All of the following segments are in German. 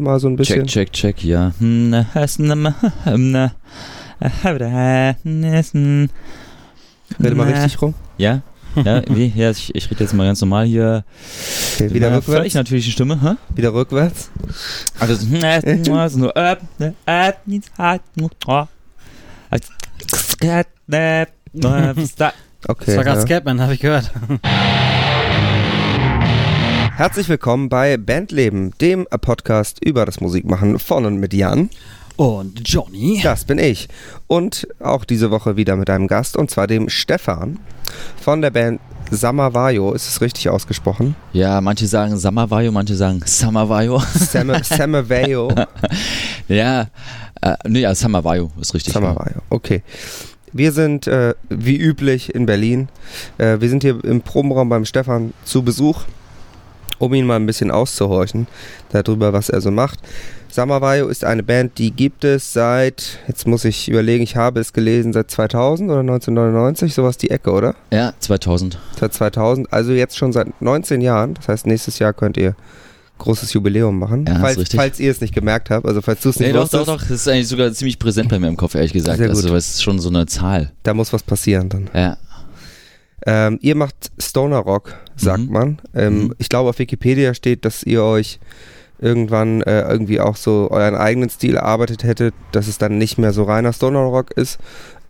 mal so ein bisschen. Check, check, check, ja. Rede mal richtig rum. Ja? Ja, wie? Ja, ich, ich rede jetzt mal ganz normal hier. Okay, wieder Na, rückwärts. Völlig natürliche Stimme, hä? Wieder rückwärts. Also, so nur, äh, äh, äh, Okay. Das war gerade ja. Scatman, habe ich gehört. Herzlich willkommen bei Bandleben, dem Podcast über das Musikmachen von und mit Jan. Und Johnny. Das bin ich. Und auch diese Woche wieder mit einem Gast, und zwar dem Stefan von der Band Samavayo. Ist es richtig ausgesprochen? Ja, manche sagen Samavayo, manche sagen Samavayo. Sam Samavayo. ja, äh, nee, ja, Samavayo ist richtig. Samavayo, okay. Wir sind äh, wie üblich in Berlin. Äh, wir sind hier im Probenraum beim Stefan zu Besuch, um ihn mal ein bisschen auszuhorchen darüber, was er so macht. Samavayo ist eine Band, die gibt es seit, jetzt muss ich überlegen, ich habe es gelesen, seit 2000 oder 1999, sowas die Ecke, oder? Ja, 2000. Seit 2000, also jetzt schon seit 19 Jahren. Das heißt, nächstes Jahr könnt ihr großes Jubiläum machen. Ja, falls, falls ihr es nicht gemerkt habt, also falls du es nicht Nee, doch, doch, doch. Das ist eigentlich sogar ziemlich präsent bei mir im Kopf, ehrlich gesagt. Sehr gut. Also, es ist schon so eine Zahl. da muss was passieren dann. Ja. Ähm, ihr macht Stoner Rock, sagt Mhm. man. Ähm, Mhm. Ich glaube, auf Wikipedia steht, dass ihr euch irgendwann äh, irgendwie auch so euren eigenen Stil erarbeitet hättet, dass es dann nicht mehr so reiner Stoner Rock ist.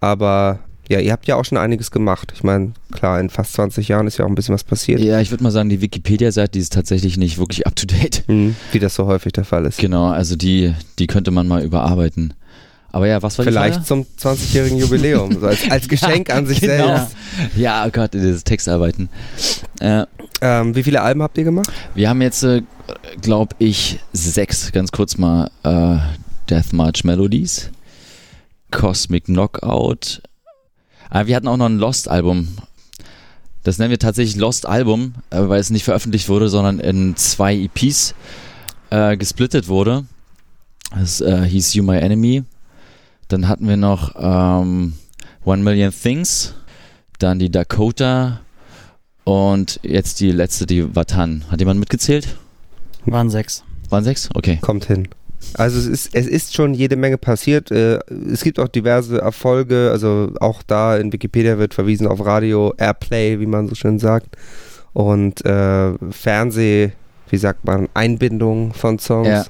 Aber ja, ihr habt ja auch schon einiges gemacht. Ich meine, klar, in fast 20 Jahren ist ja auch ein bisschen was passiert. Ja, ich würde mal sagen, die Wikipedia-Seite, die ist tatsächlich nicht wirklich up to date. Mhm, wie das so häufig der Fall ist. Genau, also die, die könnte man mal überarbeiten. Aber ja, was war Vielleicht die zum 20-jährigen Jubiläum, so als, als Geschenk an sich genau. selbst. Ja, oh Gott, dieses Textarbeiten. Äh, Ähm, wie viele Alben habt ihr gemacht? wir haben jetzt, äh, glaube ich, sechs, ganz kurz mal, äh, Death March Melodies, Cosmic Knockout. Ah, wir hatten auch noch ein Lost-Album. Das nennen wir tatsächlich Lost-Album, äh, weil es nicht veröffentlicht wurde, sondern in zwei EPs äh, gesplittet wurde. Das äh, hieß You My Enemy. Dann hatten wir noch ähm, One Million Things, dann die Dakota und jetzt die letzte, die Vatan. Hat jemand mitgezählt? Waren sechs. Waren sechs? Okay. Kommt hin. Also es ist, es ist schon jede Menge passiert. Äh, Es gibt auch diverse Erfolge. Also auch da in Wikipedia wird verwiesen auf Radio Airplay, wie man so schön sagt. Und äh, Fernseh, wie sagt man, Einbindung von Songs. Ja.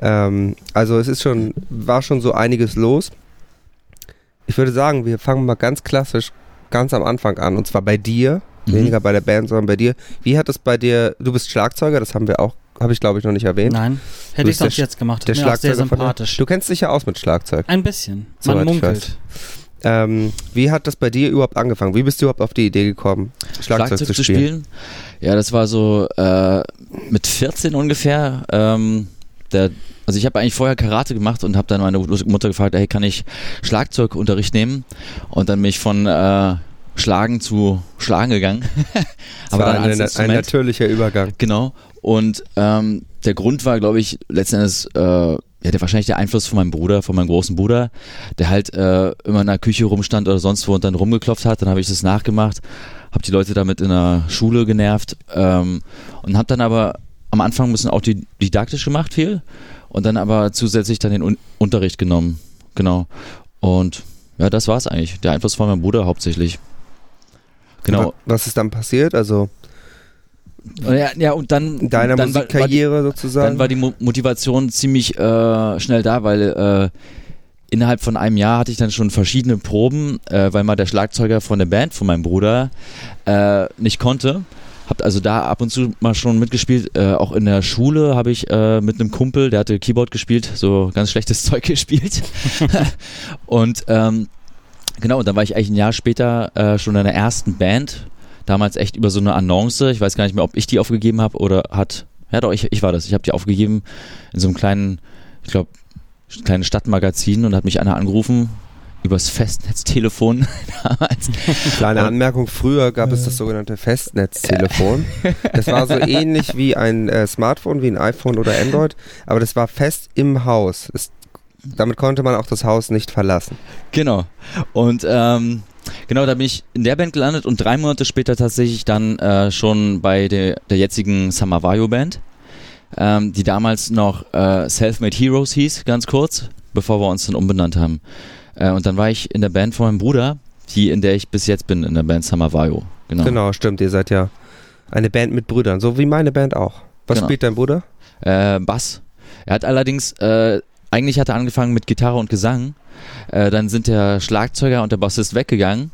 Ähm, also es ist schon, war schon so einiges los. Ich würde sagen, wir fangen mal ganz klassisch ganz am Anfang an. Und zwar bei dir. Mhm. Weniger bei der Band, sondern bei dir. Wie hat es bei dir, du bist Schlagzeuger, das haben wir auch, habe ich glaube ich noch nicht erwähnt. Nein. Hätte ich der sonst jetzt gemacht. der auch sehr Schlagzeuger von sympathisch. Du kennst dich ja aus mit Schlagzeug. Ein bisschen. Man ich munkelt. Ähm, wie hat das bei dir überhaupt angefangen? Wie bist du überhaupt auf die Idee gekommen, Schlagzeug, zu spielen? Ja, das war so äh, mit 14 ungefähr. Ähm, der, also ich habe eigentlich vorher Karate gemacht und habe dann meine Mutter gefragt, hey, kann ich Schlagzeugunterricht nehmen? Und dann bin ich von äh, Schlagen zu Schlagen gegangen. Das war ein, ein natürlicher Übergang. Genau. Und ähm, der Grund war, glaube ich, letzten Endes, äh, ja, der, wahrscheinlich der Einfluss von meinem Bruder, von meinem großen Bruder, der halt äh, immer in der Küche rumstand oder sonst wo und dann rumgeklopft hat. Dann habe ich das nachgemacht, habe die Leute damit in der Schule genervt ähm, und habe dann aber am Anfang ein bisschen autodidaktisch gemacht viel und dann aber zusätzlich dann den Un Unterricht genommen. Genau. Und ja, das war's eigentlich. Der Einfluss von meinem Bruder hauptsächlich. Genau. Wa- Was ist dann passiert? Also Ja, ja und dann in deiner dann war- war die- Musikkarriere sozusagen? Dann war die Mo Motivation ziemlich äh, schnell da, weil äh, innerhalb von einem Jahr hatte ich dann schon verschiedene Proben, äh, weil mal der Schlagzeuger von der Band von meinem Bruder äh, nicht konnte. Hab also da ab und zu mal schon mitgespielt. Äh, auch in der Schule habe ich äh, mit einem Kumpel, der hatte Keyboard gespielt, so ganz schlechtes Zeug gespielt. und ähm, genau, und dann war ich eigentlich ein Jahr später äh, schon in der ersten Band. Damals echt über so eine Annonce. Ich weiß gar nicht mehr, ob ich die aufgegeben habe oder hat. Ja, doch, ich, ich war das. Ich habe die aufgegeben in so einem kleinen, ich glaube, kleines Stadtmagazin und hat mich einer angerufen übers Festnetztelefon damals. Kleine Anmerkung, früher gab es das sogenannte Festnetztelefon. Das war so ähnlich wie ein äh, Smartphone, wie ein iPhone oder Android, aber das war fest im Haus. Es, damit konnte man auch das Haus nicht verlassen. Genau. Und ähm, genau, da bin ich in der Band gelandet und drei Monate später tatsächlich dann äh, schon bei der, der jetzigen Samavayo Band. ähm, die damals noch äh, Self-Made Heroes hieß, ganz kurz, bevor wir uns dann umbenannt haben. Äh, und dann war ich in der Band von meinem Bruder, die in der ich bis jetzt bin, in der Band Summer Vajo. Genau. Genau, stimmt. Ihr seid ja eine Band mit Brüdern, so wie meine Band auch. Was Genau. spielt dein Bruder? Äh, Bass. Er hat allerdings, äh, eigentlich hat er angefangen mit Gitarre und Gesang. Äh, dann sind der Schlagzeuger und der Bassist weggegangen.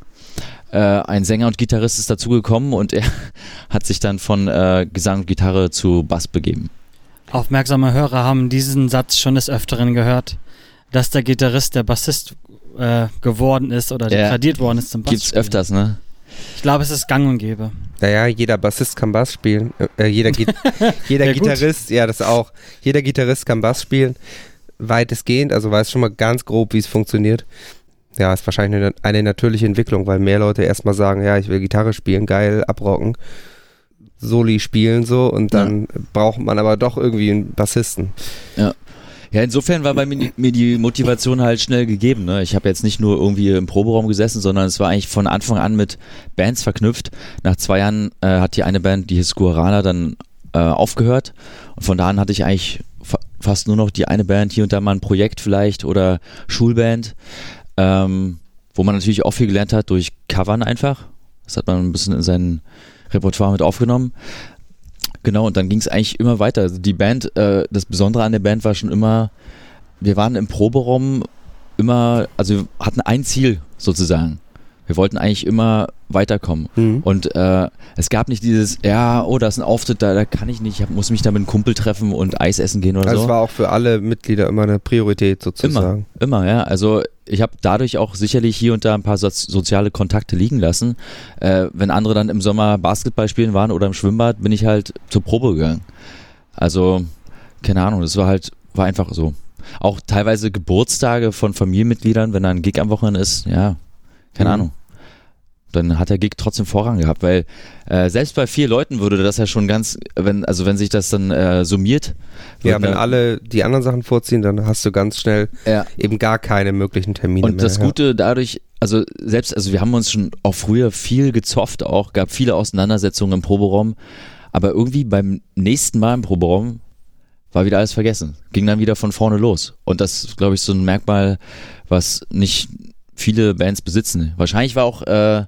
Äh, ein Sänger und Gitarrist ist dazugekommen und er hat sich dann von äh, Gesang und Gitarre zu Bass begeben. Aufmerksame Hörer haben diesen Satz schon des Öfteren gehört, dass der Gitarrist der Bassist äh, geworden ist oder Ja. degradiert worden ist zum Bass. Gibt's öfters, ne? Ich glaube, es ist gang und gäbe. Naja, jeder Bassist kann Bass spielen. Äh, jeder Git jeder Ja, gut. Gitarrist, ja, das auch. Jeder Gitarrist kann Bass spielen. Weitestgehend, also weiß schon mal ganz grob, wie es funktioniert. Ja, ist wahrscheinlich eine, eine natürliche Entwicklung, weil mehr Leute erstmal sagen, ja, ich will Gitarre spielen, geil, abrocken, Soli spielen so und dann braucht man aber doch irgendwie einen Bassisten. Ja, insofern war bei mir, mir die Motivation halt schnell gegeben. Ne? Ich habe jetzt nicht nur irgendwie im Proberaum gesessen, sondern es war eigentlich von Anfang an mit Bands verknüpft. Nach zwei Jahren äh, hat die eine Band, die hieß Guarana, dann äh, aufgehört. Und von da an hatte ich eigentlich fa fast nur noch die eine Band, hier und da mal ein Projekt vielleicht oder Schulband, ähm, wo man natürlich auch viel gelernt hat durch Covern einfach. Das hat man ein bisschen in sein Repertoire mit aufgenommen. Genau, und dann ging es eigentlich immer weiter. Also die Band, äh, das Besondere an der Band war schon immer, wir waren im Proberaum immer, also wir hatten ein Ziel sozusagen. Wir wollten eigentlich immer weiterkommen. Mhm. Und äh, es gab nicht dieses, ja, oh, da ist ein Auftritt, da, da kann ich nicht, ich muss mich da mit einem Kumpel treffen und Eis essen gehen oder Also so. es war auch für alle Mitglieder immer eine Priorität Immer, sozusagen. immer, ja. Also ich habe dadurch auch sicherlich hier und da ein paar soz soziale Kontakte liegen lassen. Äh, wenn andere dann im Sommer Basketball spielen waren oder im Schwimmbad, bin ich halt zur Probe gegangen. Also, keine Ahnung, das war halt, war einfach so. Auch teilweise Geburtstage von Familienmitgliedern, wenn da ein Gig am Wochenende ist, ja, keine Mhm. Ahnung. Dann hat der Gig trotzdem Vorrang gehabt, weil äh, selbst bei vier Leuten würde das ja schon ganz, wenn, also wenn sich das dann äh, summiert. Ja, wenn da- alle die anderen Sachen vorziehen, dann hast du ganz schnell ja. eben gar keine möglichen Termine Und mehr. das Gute dadurch, also selbst, also wir haben uns schon auch früher viel gezofft auch, gab viele Auseinandersetzungen im Proberaum, aber irgendwie beim nächsten Mal im Proberaum war wieder alles vergessen. Ging dann wieder von vorne los. Und das ist, glaube ich, so ein Merkmal, was nicht viele Bands besitzen. Wahrscheinlich war auch äh,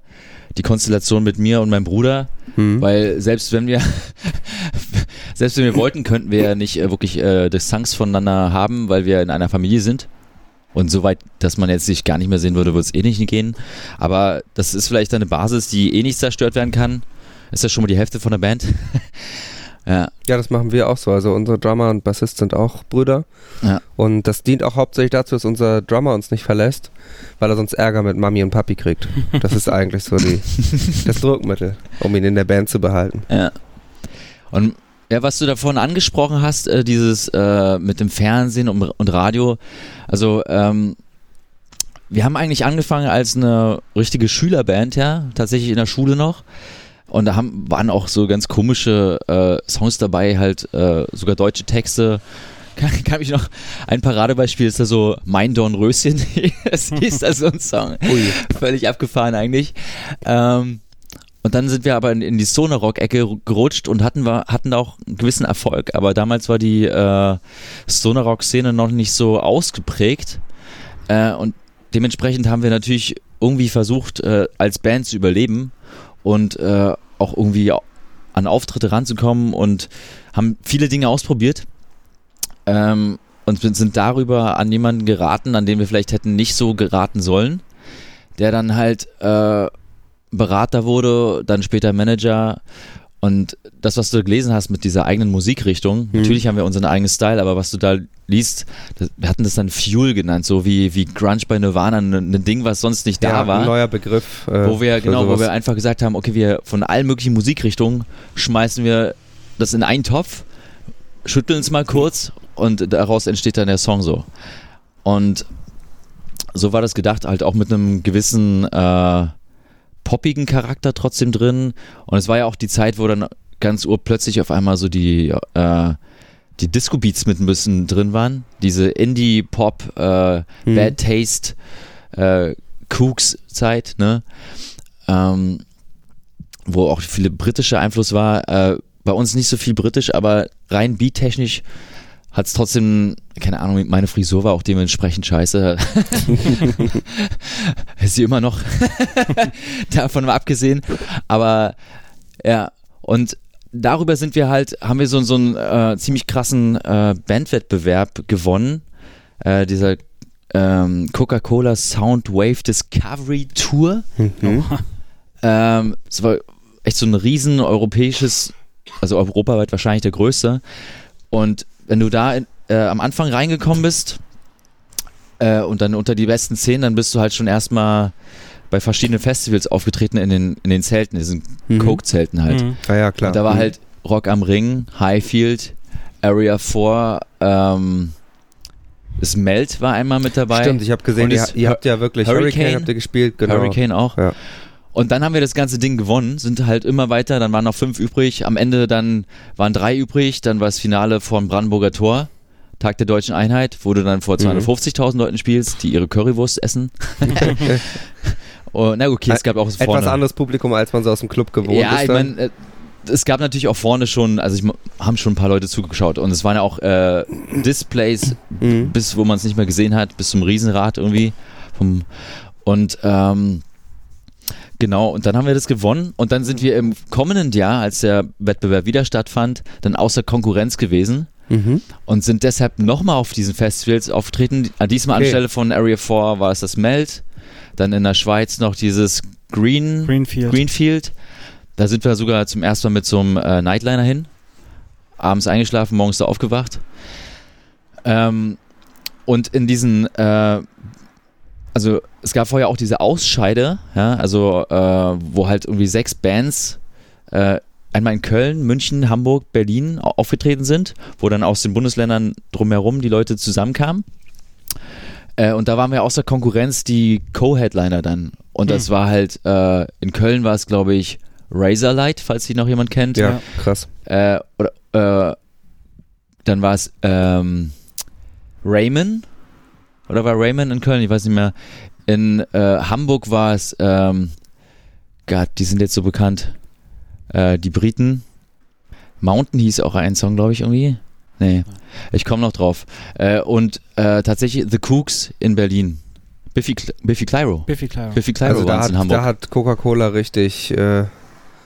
die Konstellation mit mir und meinem Bruder, Ja. Hm. weil selbst wenn wir selbst wenn wir wollten, könnten wir ja nicht äh, wirklich äh, Distanz voneinander haben, weil wir in einer Familie sind. Und soweit, dass man jetzt sich gar nicht mehr sehen würde, wird es eh nicht gehen. Aber das ist vielleicht eine Basis, die eh nicht zerstört werden kann. Ist das schon mal die Hälfte von der Band? ja, Ja, das machen wir auch so. Also unsere Drummer und Bassist sind auch Brüder. Ja. Und das dient auch hauptsächlich dazu, dass unser Drummer uns nicht verlässt, weil er sonst Ärger mit Mami und Papi kriegt. Das ist eigentlich so die, das Druckmittel, um ihn in der Band zu behalten. ja. Und ja, was du davon angesprochen hast, äh, dieses äh, mit dem Fernsehen und, und Radio, also ähm, wir haben eigentlich angefangen als eine richtige Schülerband, ja, tatsächlich in der Schule noch. Und da haben, waren auch so ganz komische äh, Songs dabei, halt äh, sogar deutsche Texte. Kann, kann mich noch, ein Paradebeispiel ist da so Mein Dornröschen, das hieß da so ein Song. Ui. Völlig abgefahren eigentlich. Ähm, und dann sind wir aber in, in die Stoner-Rock-Ecke gerutscht und hatten, wir, hatten da auch einen gewissen Erfolg. Aber damals war die äh, Stoner-Rock-Szene noch nicht so ausgeprägt. Äh, und dementsprechend haben wir natürlich irgendwie versucht, äh, als Band zu überleben und äh, auch irgendwie an Auftritte ranzukommen und haben viele Dinge ausprobiert. Ähm, und sind- darüber an jemanden geraten, an den wir vielleicht hätten nicht so geraten sollen, der dann halt äh, Berater wurde, dann später Manager. Und das, was du gelesen hast mit dieser eigenen Musikrichtung, Mhm. natürlich haben wir unseren eigenen Style, aber was du da liest, das, wir hatten das dann Fuel genannt, so wie, wie Grunge bei Nirvana, ein, ein Ding, was sonst nicht da ja, war ein neuer Begriff. äh, wo wir genau, wo sowas. wir einfach gesagt haben, okay, wir von allen möglichen Musikrichtungen schmeißen wir das in einen Topf, schütteln es mal kurz und daraus entsteht dann der Song so. Und so war das gedacht, halt auch mit einem gewissen äh, poppigen Charakter trotzdem drin. Und es war ja auch die Zeit, wo dann ganz urplötzlich auf einmal so die äh, die Disco Beats mit ein bisschen drin waren, diese Indie Pop äh, Mhm. Bad Taste äh, Kooks Zeit, ne? Ähm, wo auch viele britische Einfluss war. Äh, bei uns nicht so viel britisch, aber rein beattechnisch hat es trotzdem, keine Ahnung, meine Frisur war auch dementsprechend scheiße. Ist sie immer noch. Davon mal abgesehen. Aber ja, und darüber sind wir halt, haben wir so, so einen äh, ziemlich krassen äh, Bandwettbewerb gewonnen. Äh, dieser ähm, Coca-Cola Soundwave Discovery Tour. Mhm. Ähm, es war echt so ein riesen europäisches, also europaweit wahrscheinlich der größte. Und wenn du da äh, am Anfang reingekommen bist äh, und dann unter die besten zehn, dann bist du halt schon erstmal bei verschiedenen Festivals aufgetreten in den, in den Zelten, diesen Mhm. Coke-Zelten halt. Mhm. Ah ja, klar. Und da war Mhm. halt Rock am Ring, Highfield, Area 4, ähm, das Melt war einmal mit dabei. Stimmt, ich habe gesehen, ihr, ihr habt ja wirklich Hurricane, Hurricane- habt ihr gespielt, genau. Hurricane auch. Ja. Und dann haben wir das ganze Ding gewonnen, sind halt immer weiter, dann waren noch fünf übrig, am Ende dann waren drei übrig, dann war das Finale vom Brandenburger Tor, Tag der Deutschen Einheit, wo du dann vor Mhm. 250.000 Leuten spielst, die ihre Currywurst essen. oh, na okay, es gab auch vorne. Etwas anderes Publikum, als man so aus dem Club gewohnt ja, ist. ich dann. meine, äh, es gab natürlich auch vorne schon, also ich, haben schon ein paar Leute zugeschaut und es waren ja auch äh, Displays, Mhm. bis wo man es nicht mehr gesehen hat, bis zum Riesenrad irgendwie. Vom, und ähm, genau, und dann haben wir das gewonnen und dann sind wir im kommenden Jahr, als der Wettbewerb wieder stattfand, dann außer Konkurrenz gewesen Mhm. und sind deshalb nochmal auf diesen Festivals aufgetreten. Äh, Diesmal Okay. anstelle von Area 4 war es das Melt, dann in der Schweiz noch dieses Green, Greenfield. Greenfield. Da sind wir sogar zum ersten Mal mit so einem äh, Nightliner hin. Abends eingeschlafen, morgens da aufgewacht. Ähm, und in diesen, äh, also es gab vorher auch diese Ausscheide, ja, also äh, wo halt irgendwie sechs Bands äh, einmal in Köln, München, Hamburg, Berlin au- aufgetreten sind, wo dann aus den Bundesländern drumherum die Leute zusammenkamen. Äh, und da waren wir außer Konkurrenz die Co-Headliner dann. Und das war halt, äh, in Köln war es, glaube ich, Razorlight, falls die noch jemand kennt. Ja, Ja. krass. Äh, oder, äh, dann war es ähm, Raymond. Oder war Raymond in Köln? Ich weiß nicht mehr. In äh, Hamburg war es, ähm, Gott, die sind jetzt so bekannt. Äh, die Briten. Mountain hieß auch ein Song, glaube ich, irgendwie. Nee, ich komme noch drauf. Äh, und äh, tatsächlich The Cooks in Berlin. Biffy, Biffy Clyro. Biffy Clyro. Biffy Clyro Also da hat, in Hamburg. da hat Coca-Cola richtig äh,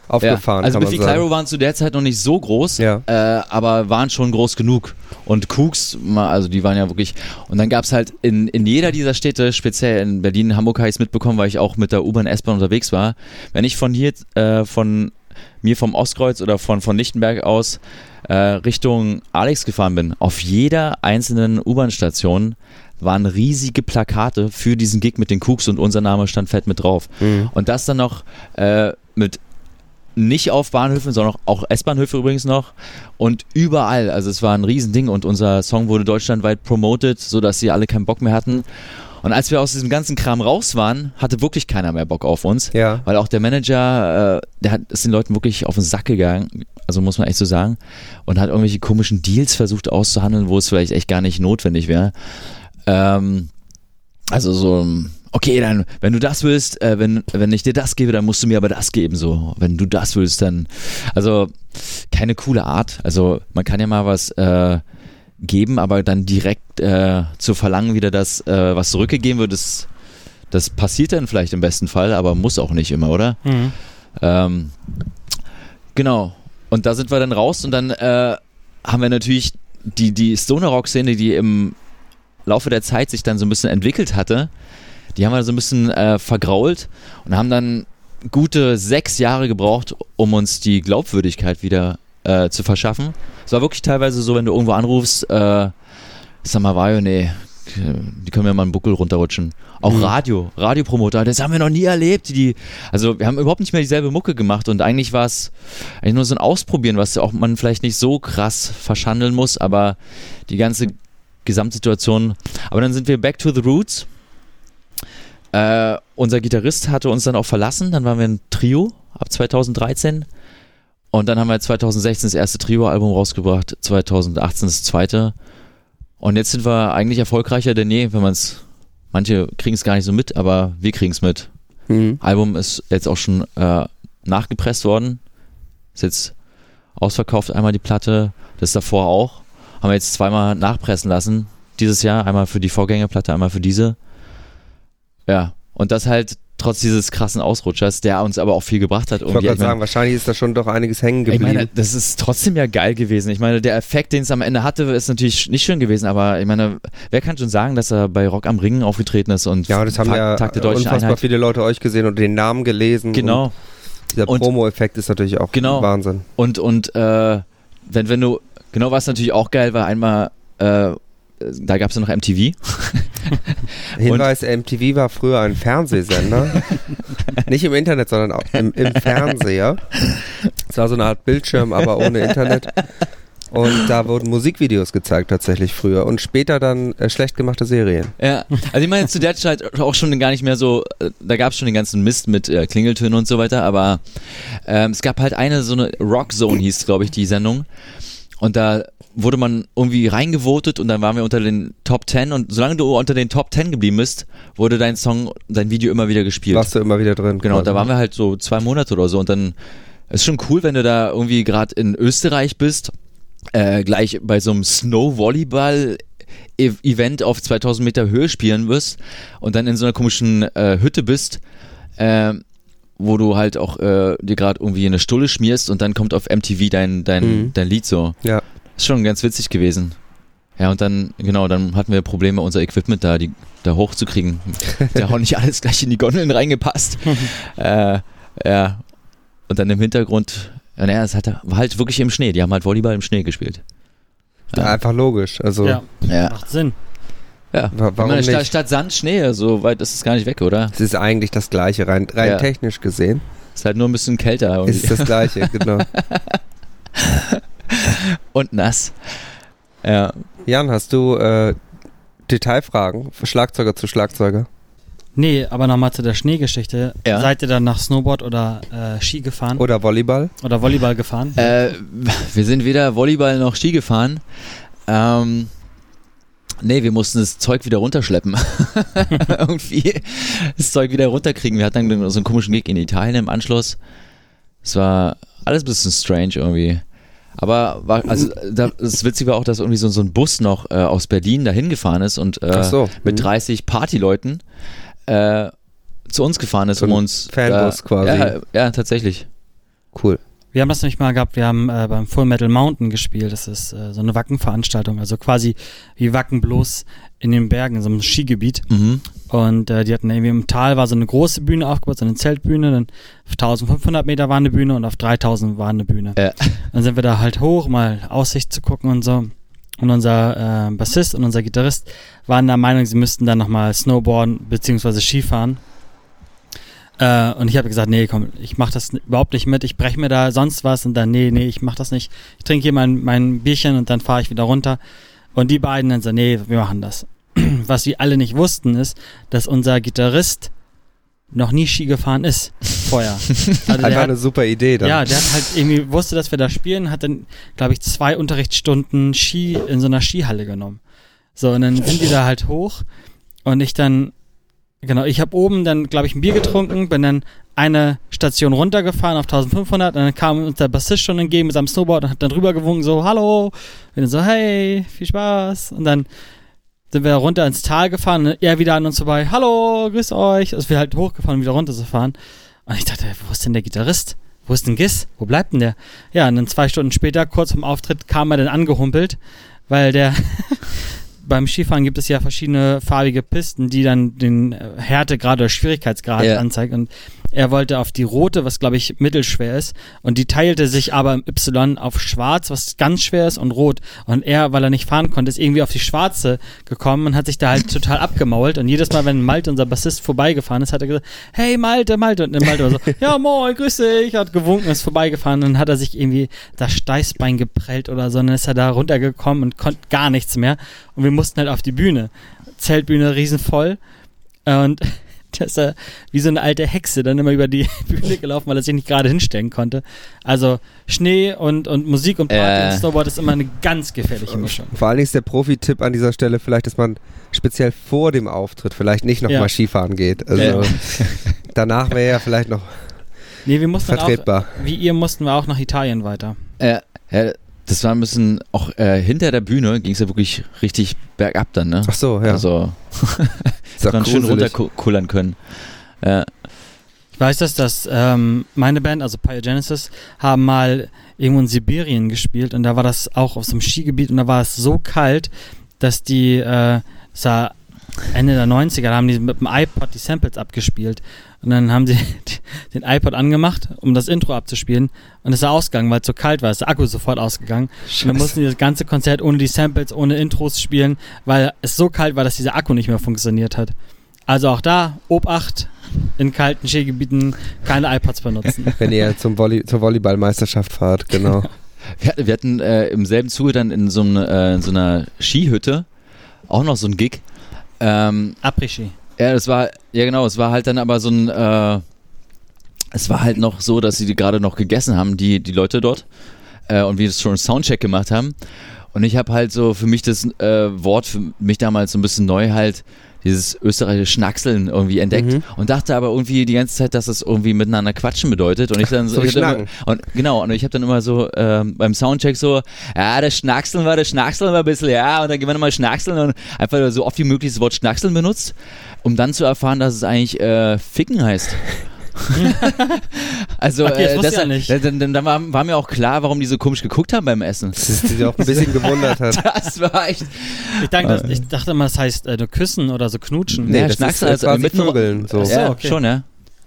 aufgefahren, Ja, also Biffy. Clyro waren zu der Zeit noch nicht so groß, Ja. äh, aber waren schon groß genug. Und Cooks, also die waren ja wirklich. Und dann gab es halt in, in jeder dieser Städte, speziell in Berlin, Hamburg habe ich es mitbekommen, weil ich auch mit der U-Bahn, S-Bahn unterwegs war. Wenn ich von hier, äh, von mir vom Ostkreuz oder von, von Lichtenberg aus äh, Richtung Alex gefahren bin, auf jeder einzelnen U-Bahn-Station waren riesige Plakate für diesen Gig mit den Cooks und unser Name stand fett mit drauf. Mhm. Und das dann noch äh, mit nicht auf Bahnhöfen, sondern auch S-Bahnhöfe übrigens noch und überall. Also es war ein Riesending und unser Song wurde deutschlandweit promoted, sodass sie alle keinen Bock mehr hatten. Und als wir aus diesem ganzen Kram raus waren, hatte wirklich keiner mehr Bock auf uns. Ja. Weil auch der Manager, äh, der hat, ist den Leuten wirklich auf den Sack gegangen, also muss man echt so sagen, und hat irgendwelche komischen Deals versucht auszuhandeln, wo es vielleicht echt gar nicht notwendig wäre. Ähm, also so, okay, dann, wenn du das willst, äh, wenn, wenn ich dir das gebe, dann musst du mir aber das geben, so. Wenn du das willst, dann, also, keine coole Art. Also, man kann ja mal was, äh, geben, aber dann direkt äh, zu verlangen, wieder das, äh, was zurückgegeben wird, das, das passiert dann vielleicht im besten Fall, aber muss auch nicht immer, oder? Mhm. Ähm, genau. Und da sind wir dann raus und dann äh, haben wir natürlich die, die Stoner Rock Szene, die im Laufe der Zeit sich dann so ein bisschen entwickelt hatte, die haben wir so ein bisschen äh, vergrault und haben dann gute sechs Jahre gebraucht, um uns die Glaubwürdigkeit wieder äh, zu verschaffen. Es war wirklich teilweise so, wenn du irgendwo anrufst, äh, sag mal, Vajo, nee, die können mir mal einen Buckel runterrutschen. Auch Mhm. Radio, Radiopromoter, das haben wir noch nie erlebt. Die, also wir haben überhaupt nicht mehr dieselbe Mucke gemacht und eigentlich war es eigentlich nur so ein Ausprobieren, was auch man vielleicht nicht so krass verschandeln muss, aber die ganze Gesamtsituation. Aber dann sind wir back to the roots. Äh, unser Gitarrist hatte uns dann auch verlassen, dann waren wir ein Trio ab 2013 und dann haben wir 2016 das erste Trio-Album rausgebracht, 2018 das zweite und jetzt sind wir eigentlich erfolgreicher denn je, wenn man es, manche kriegen es gar nicht so mit, aber wir kriegen es mit. Mhm. Album ist jetzt auch schon äh, nachgepresst worden. Ist jetzt ausverkauft einmal die Platte, das davor auch. Haben wir jetzt zweimal nachpressen lassen dieses Jahr, einmal für die Vorgängerplatte, einmal für diese. Ja, und das halt trotz dieses krassen Ausrutschers, der uns aber auch viel gebracht hat. Ich wollte gerade sagen, wahrscheinlich ist da schon doch einiges hängen geblieben. Ich meine, das ist trotzdem ja geil gewesen. Ich meine, der Effekt, den es am Ende hatte, ist natürlich nicht schön gewesen, aber ich meine, wer kann schon sagen, dass er bei Rock am Ring aufgetreten ist und ja, das haben ja Tag der Deutschen unfassbar Einheit. viele Leute euch gesehen und den Namen gelesen. Genau. Dieser Promo-Effekt ist natürlich auch Genau. Wahnsinn. Und, und äh, wenn, wenn du, genau was natürlich auch geil war, einmal, äh, da gab es ja noch MTV. Hinweis, MTV war früher ein Fernsehsender. Nicht im Internet, sondern auch im, im Fernseher. Es war so eine Art Bildschirm, aber ohne Internet. Und da wurden Musikvideos gezeigt tatsächlich früher und später dann äh, schlecht gemachte Serien. Ja, also ich meine, zu der Zeit auch schon gar nicht mehr so, äh, da gab es schon den ganzen Mist mit äh, Klingeltönen und so weiter, aber ähm, es gab halt eine, so eine Rock Zone hieß, glaube ich, die Sendung. Und da wurde man irgendwie reingevotet und dann waren wir unter den Top 10 und solange du unter den Top 10 geblieben bist, wurde dein Song, dein Video immer wieder gespielt. Warst du immer wieder drin. Genau, quasi. da waren wir halt so zwei Monate oder so und dann ist schon cool, wenn du da irgendwie gerade in Österreich bist, äh, gleich bei so einem Snow-Volleyball-Event auf 2000 Meter Höhe spielen wirst und dann in so einer komischen äh, Hütte bist, äh, wo du halt auch äh, dir gerade irgendwie eine Stulle schmierst und dann kommt auf MTV dein, dein, Mhm. dein Lied so. Ja. Ist schon ganz witzig gewesen. Ja, und dann, genau, dann hatten wir Probleme, unser Equipment da, die, da hochzukriegen. Da hat auch nicht alles gleich in die Gondeln reingepasst. äh, ja. Und dann im Hintergrund, ja, naja, es hatte, war halt wirklich im Schnee. Die haben halt Volleyball im Schnee gespielt. Ja, einfach logisch. Also, Ja, Ja. macht Sinn. Ja. warum meine, statt, nicht? statt Sand, Schnee, so weit ist es gar nicht weg, oder? Es ist eigentlich das Gleiche, rein, rein Ja. technisch gesehen. Ist halt nur ein bisschen kälter irgendwie. Ist das Gleiche, genau. und nass. Ja. Jan, hast du äh, Detailfragen? Schlagzeuger zu Schlagzeuger? Nee, aber nochmal zu der Schneegeschichte. Ja. Seid ihr dann nach Snowboard oder äh, Ski gefahren? Oder Volleyball? Oder Volleyball gefahren? Äh, wir sind weder Volleyball noch Ski gefahren. Ähm, nee, wir mussten das Zeug wieder runterschleppen. Irgendwie das Zeug wieder runterkriegen. Wir hatten dann so einen komischen Gig in Italien im Anschluss. Es war alles ein bisschen strange irgendwie. Aber war, also da, das Witzige war auch, dass irgendwie so, so ein Bus noch äh, aus Berlin dahin gefahren ist und äh, so. mit Mhm. 30 Partyleuten äh, zu uns gefahren ist, So um uns. Fanbus äh, quasi. Ja, ja, tatsächlich. Cool. Wir haben das nämlich mal gehabt, wir haben äh, beim Full Metal Mountain gespielt. Das ist äh, so eine Wackenveranstaltung, also quasi wie Wacken bloß in den Bergen, in so einem Skigebiet. Mhm. Und äh, die hatten irgendwie im Tal war so eine große Bühne aufgebaut, so eine Zeltbühne. Dann auf 1500 Meter war eine Bühne und auf 3000 war eine Bühne. Ja. Dann sind wir da halt hoch, mal Aussicht zu gucken und so. Und unser äh, Bassist und unser Gitarrist waren der Meinung, sie müssten dann nochmal Snowboarden beziehungsweise Skifahren. Äh, und ich habe gesagt, nee, komm, ich mach das überhaupt nicht mit. Ich breche mir da sonst was und dann, nee, nee, ich mach das nicht. Ich trinke hier mein, mein Bierchen und dann fahre ich wieder runter. Und die beiden dann so, nee, wir machen das. Was wir alle nicht wussten, ist, dass unser Gitarrist noch nie Ski gefahren ist vorher. Also hat, eine super Idee dann. ja, der hat halt irgendwie wusste, dass wir da spielen, hat dann, glaube ich, zwei Unterrichtsstunden Ski in so einer Skihalle genommen. So, und dann sind die da halt hoch und ich dann, genau, ich habe oben dann, glaube ich, ein Bier getrunken, bin dann eine Station runtergefahren auf 1500 und dann kam uns der Bassist schon entgegen mit seinem Snowboard und hat dann drüber gewunken, so, hallo. Und dann so, hey, viel Spaß. Und dann sind wir runter ins Tal gefahren und er wieder an uns vorbei, hallo, grüß euch. Also wir halt hochgefahren, wieder runter zu fahren. Und ich dachte, wo ist denn der Gitarrist? Wo ist denn Giss? Wo bleibt denn der? Ja, und dann zwei Stunden später, kurz vorm Auftritt, kam er dann angehumpelt, weil der beim Skifahren gibt es ja verschiedene farbige Pisten, die dann den äh, Härtegrad oder Schwierigkeitsgrad Ja. anzeigen. Und er wollte auf die rote, was glaube ich mittelschwer ist. Und die teilte sich aber im Y auf schwarz, was ganz schwer ist, und rot. Und er, weil er nicht fahren konnte, ist irgendwie auf die schwarze gekommen und hat sich da halt total abgemault. Und jedes Mal, wenn Malte, unser Bassist, vorbeigefahren ist, hat er gesagt, hey Malte, Malte. Und dann Malte war so, ja moin, grüß dich. Hat gewunken, ist vorbeigefahren. Und dann hat er sich irgendwie das Steißbein geprellt oder so. Und dann ist er da runtergekommen und konnte gar nichts mehr. Und wir mussten halt auf die Bühne. Zeltbühne riesenvoll. Und da ist er wie so eine alte Hexe dann immer über die Bühne gelaufen, weil er sich nicht gerade hinstellen konnte. Also Schnee und, und Musik und Party Äh. und Snowboard ist immer eine ganz gefährliche Mischung. Vor allen Dingen ist der Profi-Tipp an dieser Stelle vielleicht, dass man speziell vor dem Auftritt vielleicht nicht nochmal Ja. Skifahren geht. Also Ja. danach wäre ja vielleicht noch Nee, wir mussten vertretbar. auch, wie ihr mussten wir auch nach Italien weiter. Äh, ja, das war ein bisschen, auch äh, hinter der Bühne ging es ja wirklich richtig bergab dann, ne? Ach so, ja. Also, doch man schön runterkullern können. Ja. Ich weiß, dass das ähm, meine Band, also Pyogenesis, haben mal irgendwo in Sibirien gespielt und da war das auch auf so einem Skigebiet und da war es so kalt, dass die, äh, das war Ende der 90er, da haben die mit dem iPod die Samples abgespielt und dann haben sie den iPod angemacht, um das Intro abzuspielen und es ist ausgegangen, weil es so kalt war, ist der Akku sofort ausgegangen. Und dann mussten die das ganze Konzert ohne die Samples, ohne Intros spielen, weil es so kalt war, dass dieser Akku nicht mehr funktioniert hat. Also auch da, Obacht, in kalten Skigebieten keine iPods benutzen. Wenn ihr zum Volley zur Volleyballmeisterschaft fahrt, genau. Wir hatten, wir hatten äh, im selben Zuge dann in so, einem, äh, in so einer Skihütte auch noch so ein Gig. Ähm, Après-Ski. Ja, das war, ja genau, es war halt dann aber so ein, äh, es war halt noch so, dass sie gerade noch gegessen haben, die, die Leute dort. Äh, und wir das schon einen Soundcheck gemacht haben. Und ich habe halt so für mich das äh, Wort für mich damals so ein bisschen neu halt dieses österreichische Schnackseln irgendwie entdeckt Mhm. und dachte aber irgendwie die ganze Zeit, dass das irgendwie miteinander quatschen bedeutet und ich dann So wie ich immer, und genau und ich habe dann immer so ähm, beim Soundcheck so ja das Schnackseln war das Schnackseln war ein bisschen ja und dann gehen wir nochmal Schnackseln und einfach so oft wie möglich das Wort Schnackseln benutzt um dann zu erfahren, dass es eigentlich äh, Ficken heißt. also Okay, das äh, das, ja nicht. Dann, dann, dann war, war mir auch klar, warum die so komisch geguckt haben beim Essen. Das ist die auch ein bisschen gewundert hat. Das war echt. Ich, dachte, das, ich dachte immer, das heißt äh, nur küssen oder so knutschen. Nee, Ja, das Schnackseln ist also quasi mitten- Vögeln. So. Ja, okay. schon, ja.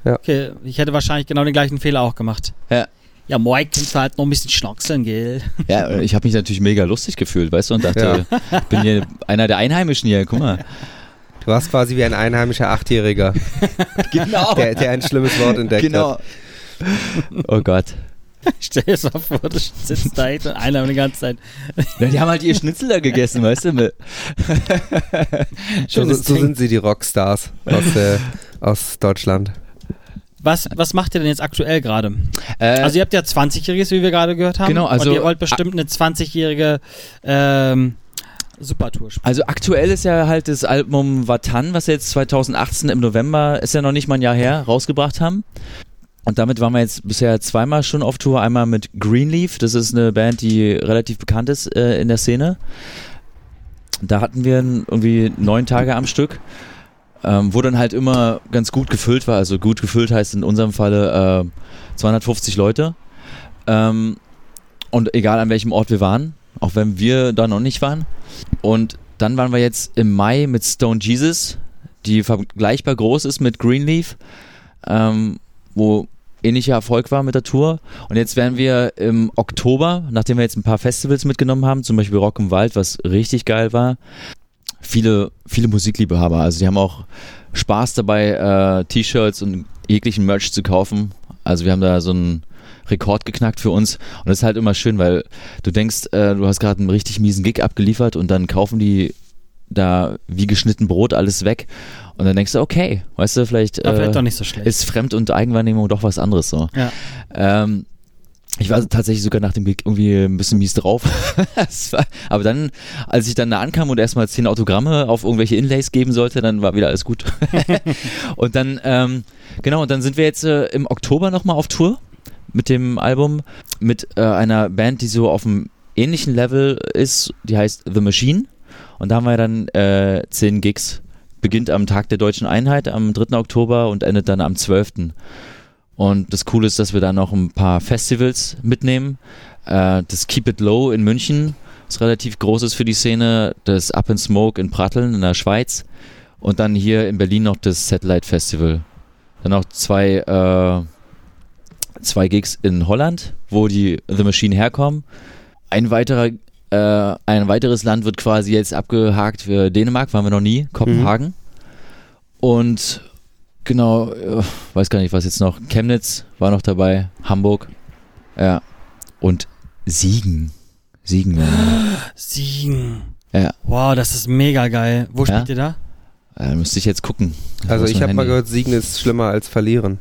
Okay, ich hätte wahrscheinlich genau den gleichen Fehler auch gemacht. Ja. Ja, morgen kannst du halt noch ein bisschen schnackseln, gell? Ja, ich habe mich natürlich mega lustig gefühlt, weißt du, und dachte, ich bin hier einer der Einheimischen hier, guck mal. Du warst quasi wie ein einheimischer Achtjähriger, Genau. der, der ein schlimmes Wort entdeckt genau. hat. Oh Gott. Stell dir das mal vor, du sitzt da und einer die ganze Zeit. Ja, die haben halt ihr Schnitzel da gegessen, weißt du? mit- So, so, sind sie, die Rockstars aus, äh, aus Deutschland. Was, was macht ihr denn jetzt aktuell gerade? Äh, Also ihr habt ja 20-Jähriges, wie wir gerade gehört haben. Genau, also- Und ihr wollt bestimmt eine 20-jährige ähm, Supertour spielen. Also aktuell ist ja halt das Album Vatan, was wir jetzt 2018 im November, ist ja noch nicht mal ein Jahr her, rausgebracht haben. Und damit waren wir jetzt bisher zweimal schon auf Tour. Einmal mit Greenleaf, das ist eine Band, die relativ bekannt ist äh, in der Szene. Da hatten wir irgendwie neun Tage am Stück, ähm, wo dann halt immer ganz gut gefüllt war. Also gut gefüllt heißt in unserem Falle äh, 250 Leute. Ähm, und egal an welchem Ort wir waren, auch wenn wir da noch nicht waren. Und dann waren wir jetzt im Mai mit Stone Jesus, die vergleichbar groß ist mit Greenleaf, ähm, wo ähnlicher Erfolg war mit der Tour. Und jetzt werden wir im Oktober, nachdem wir jetzt ein paar Festivals mitgenommen haben, zum Beispiel Rock im Wald, was richtig geil war, viele, viele Musikliebhaber. Also die haben auch Spaß dabei, äh, T-Shirts und jeglichen Merch zu kaufen. Also wir haben da so einen Rekord geknackt für uns. Und das ist halt immer schön, weil du denkst, äh, du hast gerade einen richtig miesen Gig abgeliefert und dann kaufen die da wie geschnitten Brot alles weg. Und dann denkst du, okay, weißt du, vielleicht, War vielleicht äh, doch nicht so schlecht. ist Fremd- und Eigenwahrnehmung doch was anderes so. ja. Ähm, ich war tatsächlich sogar nach dem Gig irgendwie ein bisschen mies drauf. War, aber dann, als ich dann da ankam und erstmal zehn Autogramme auf irgendwelche Inlays geben sollte, dann war wieder alles gut. und dann, ähm, genau, und dann sind wir jetzt äh, im Oktober nochmal auf Tour mit dem Album, mit äh, einer Band, die so auf einem ähnlichen Level ist, die heißt The Machine. Und da haben wir dann äh, zehn Gigs. Beginnt am Tag der Deutschen Einheit am 3. Oktober und endet dann am 12. Und das Coole ist, dass wir da noch ein paar Festivals mitnehmen. Äh, das Keep It Low in München, was relativ groß ist für die Szene. Das Up in Smoke in Pratteln in der Schweiz. Und dann hier in Berlin noch das Satellite Festival. Dann noch zwei, äh, zwei Gigs in Holland, wo die The Machine herkommen. Ein weiterer, äh, ein weiteres Land wird quasi jetzt abgehakt für Dänemark, waren wir noch nie, Kopenhagen. Und genau, äh, weiß gar nicht, was jetzt noch. Chemnitz war noch dabei, Hamburg, ja. Und Siegen. Siegen. Siegen. Ja, Wow, das ist mega geil. Wo Ja? spielt ihr da? äh, müsste ich jetzt gucken. Also Wo ist ich habe mal gehört, Siegen ist schlimmer als verlieren.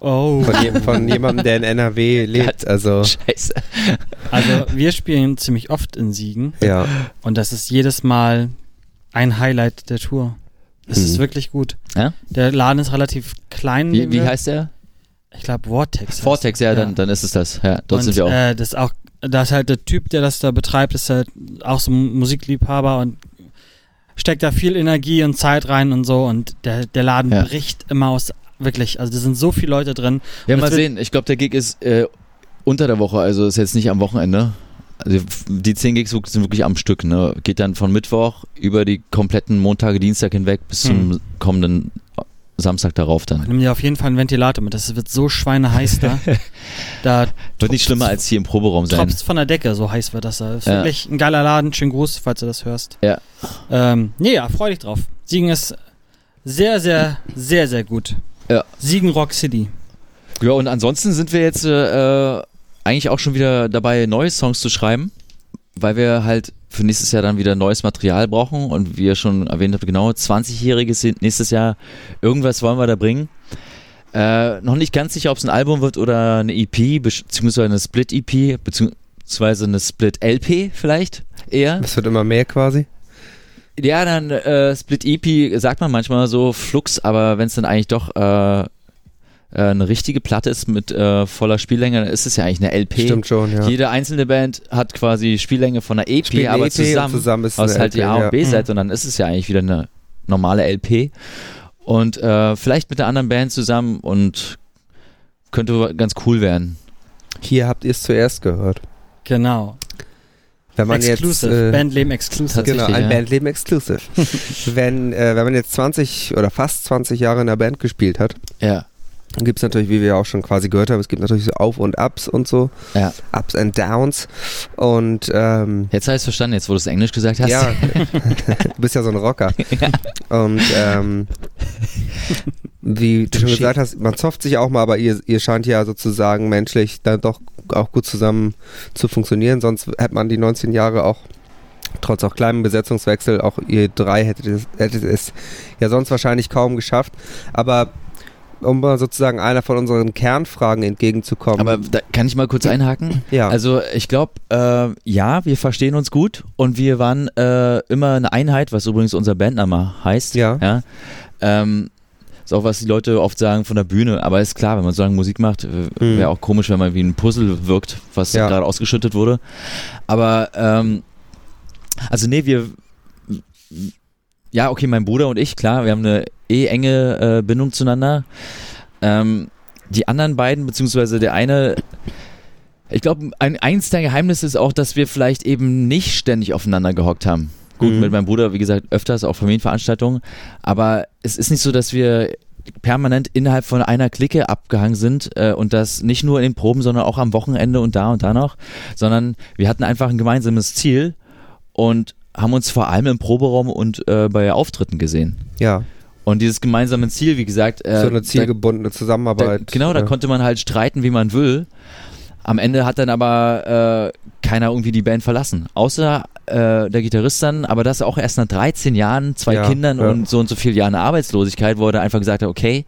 Oh. Von, je, von jemandem, der in NRW lebt. Also Scheiße. Also wir spielen ziemlich oft in Siegen ja, und das ist jedes Mal ein Highlight der Tour. Es ist Mhm. wirklich gut. Ja? Der Laden ist relativ klein. Wie, wie wir- heißt der? Ich glaube Vortex. Vortex, ja, er. Dann, dann ist es das. Ja, dort und, sind wir auch. Äh, das ist auch da ist halt der Typ, der das da betreibt, ist halt auch so ein Musikliebhaber und steckt da viel Energie und Zeit rein und so und der, der Laden Ja. bricht immer aus, wirklich, also da sind so viele Leute drin. Ja, mal sehen. Ich glaube, der Gig ist äh, unter der Woche, also ist jetzt nicht am Wochenende. Also die 10 Gigs sind wirklich am Stück, ne? Geht dann von Mittwoch über die kompletten Montage, Dienstag hinweg bis zum Hm. kommenden Samstag darauf dann. Nimm dir auf jeden Fall einen Ventilator mit, das wird so schweineheiß da. da Wird nicht schlimmer als hier im Proberaum sein. tropft von der Decke, so heiß wird das da. Ist Ja. wirklich ein geiler Laden, schönen Gruß, falls du das hörst. Ja. Ähm, nee, ja, freu dich drauf. Siegen ist sehr, sehr, sehr, sehr gut. Ja. Siegen Rock City. Ja, und ansonsten sind wir jetzt äh, äh, eigentlich auch schon wieder dabei, neue Songs zu schreiben, weil wir halt für nächstes Jahr dann wieder neues Material brauchen und wie ihr schon erwähnt habt, genau, 20-Jähriges sind nächstes Jahr, irgendwas wollen wir da bringen. Äh, noch nicht ganz sicher, ob es ein Album wird oder eine EP, beziehungsweise eine Split-EP, beziehungsweise eine Split-LP vielleicht eher. Es wird immer mehr quasi. Ja, dann äh, Split EP sagt man manchmal so Flux, aber wenn es dann eigentlich doch äh, äh, eine richtige Platte ist mit äh, voller Spiellänge, dann ist es ja eigentlich eine LP. Stimmt schon, ja. Jede einzelne Band hat quasi Spiellänge von einer EP, Spielt eine aber EP zusammen, zusammen ist aus halt die A und ja. B-Seite und dann ist es ja eigentlich wieder eine normale LP. Und äh, vielleicht mit einer anderen Band zusammen und könnte ganz cool werden. Hier habt ihr es zuerst gehört. Genau. Wenn man Exclusive. jetzt, äh, Bandleben Exclusive. Genau, ein ja. Bandleben Exclusive. wenn, äh, wenn man jetzt 20 oder fast 20 Jahre in der Band gespielt hat, Ja. Dann gibt es natürlich, wie wir auch schon quasi gehört haben, es gibt natürlich so Auf- und Ups und so. Ja. Ups and Downs. Und ähm, Jetzt habe ich verstanden, jetzt wo du es Englisch gesagt hast. ja, du bist ja so ein Rocker. Und ähm, wie du schon gesagt hast, man zofft sich auch mal, aber ihr, ihr scheint ja sozusagen menschlich dann doch auch gut zusammen zu funktionieren. Sonst hätte man die 19 Jahre auch trotz auch kleinem Besetzungswechsel, auch ihr drei hättet es, hättet es ja sonst wahrscheinlich kaum geschafft. Aber um mal sozusagen einer von unseren Kernfragen entgegenzukommen. Aber da kann ich mal kurz einhaken? ja, Also ich glaube, äh, ja, wir verstehen uns gut und wir waren äh, immer eine Einheit, was übrigens unser Bandname heißt. Ja. ja? Ähm, ist auch, was die Leute oft sagen von der Bühne, aber ist klar, wenn man so lange Musik macht, Mhm. wäre auch komisch, wenn man wie ein Puzzle wirkt, was Ja. gerade ausgeschüttet wurde. Aber ähm, also nee, wir ja, okay, mein Bruder und ich, klar, wir haben eine eh enge äh, Bindung zueinander. Ähm, die anderen beiden, beziehungsweise der eine, ich glaube, ein, eins der Geheimnisse ist auch, dass wir vielleicht eben nicht ständig aufeinander gehockt haben. Gut, Mhm. mit meinem Bruder, wie gesagt, öfters auch Familienveranstaltungen, aber es ist nicht so, dass wir permanent innerhalb von einer Clique abgehangen sind äh, und das nicht nur in den Proben, sondern auch am Wochenende und da und da noch, sondern wir hatten einfach ein gemeinsames Ziel und haben uns vor allem im Proberaum und äh, bei Auftritten gesehen. ja, Und dieses gemeinsame Ziel, wie gesagt, äh, so eine da- zielgebundene da, Zusammenarbeit. genau, da ja. konnte man halt streiten, wie man will. Am Ende hat dann aber äh, keiner irgendwie die Band verlassen. Außer äh, der Gitarrist dann, aber das auch erst nach 13 Jahren, zwei Ja, Kindern ja. und so und so viel Jahren Arbeitslosigkeit, wo er dann einfach gesagt hat, okay,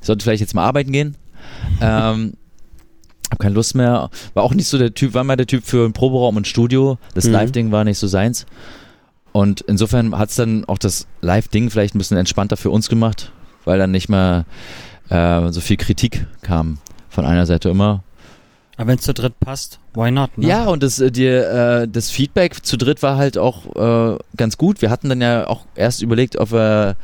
ich sollte vielleicht jetzt mal arbeiten gehen. ähm, hab keine Lust mehr. War auch nicht so der Typ, war mal der Typ für einen Proberaum und Studio. Das Mhm. Live-Ding war nicht so seins. Und insofern hat es dann auch das Live-Ding vielleicht ein bisschen entspannter für uns gemacht, weil dann nicht mehr äh, so viel Kritik kam von einer Seite immer. Aber wenn es zu dritt passt, why not? Ne? Ja, und das, äh, die, äh, das Feedback zu dritt war halt auch äh, ganz gut. Wir hatten dann ja auch erst überlegt, ob wir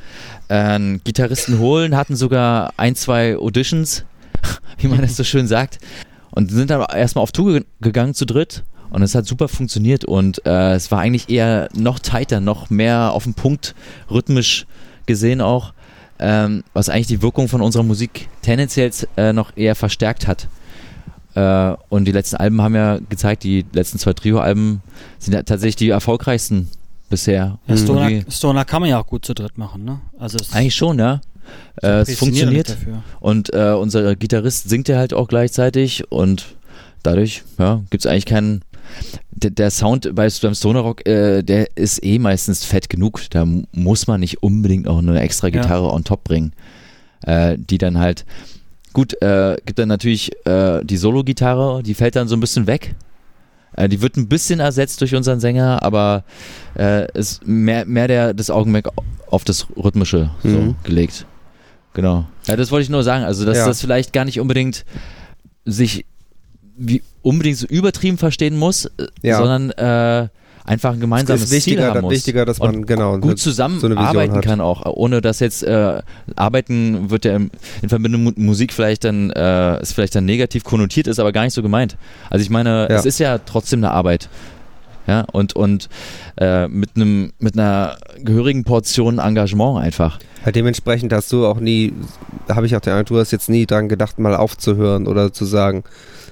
einen Gitarristen holen, hatten sogar ein, zwei Auditions, wie man es so schön sagt. Und sind dann erstmal auf Tour ge- gegangen zu dritt. Und es hat super funktioniert und äh, es war eigentlich eher noch tighter, noch mehr auf den Punkt, rhythmisch gesehen auch, ähm, was eigentlich die Wirkung von unserer Musik tendenziell äh, noch eher verstärkt hat. Äh, und die letzten Alben haben ja gezeigt, die letzten zwei Trio-Alben sind ja tatsächlich die erfolgreichsten bisher. Ja, Stoner, Stoner kann man ja auch gut zu dritt machen, ne? Also Eigentlich schon, ja. Äh, es funktioniert. Und äh, unser Gitarrist singt ja halt auch gleichzeitig und dadurch, ja, gibt es eigentlich keinen. Der, der Sound bei, beim Stoner Rock, äh, der ist eh meistens fett genug. Da muss man nicht unbedingt auch eine extra Ja. Gitarre on top bringen. Äh, die dann halt. Gut, äh, gibt dann natürlich äh, die Solo-Gitarre, die fällt dann so ein bisschen weg. Äh, die wird ein bisschen ersetzt durch unseren Sänger, aber äh, ist mehr, mehr der, das Augenmerk auf das Rhythmische so Mhm. gelegt. Genau. Ja, das wollte ich nur sagen. Also, dass Ja. das vielleicht gar nicht unbedingt sich wie unbedingt so übertrieben verstehen muss, äh, Ja. sondern äh, einfach ein gemeinsames ist wichtiger, Ziel haben muss. wichtiger, dass man und genau gut zusammenarbeiten hat. kann auch, ohne dass jetzt äh, arbeiten wird ja in Verbindung mit Musik vielleicht dann äh, ist vielleicht dann negativ konnotiert ist, aber gar nicht so gemeint. Also ich meine, Ja. es ist ja trotzdem eine Arbeit. Ja, und, und äh, mit einem mit einer gehörigen Portion Engagement einfach. Halt dementsprechend hast du auch nie, habe ich auch den Eindruck, du hast jetzt nie dran gedacht, mal aufzuhören oder zu sagen.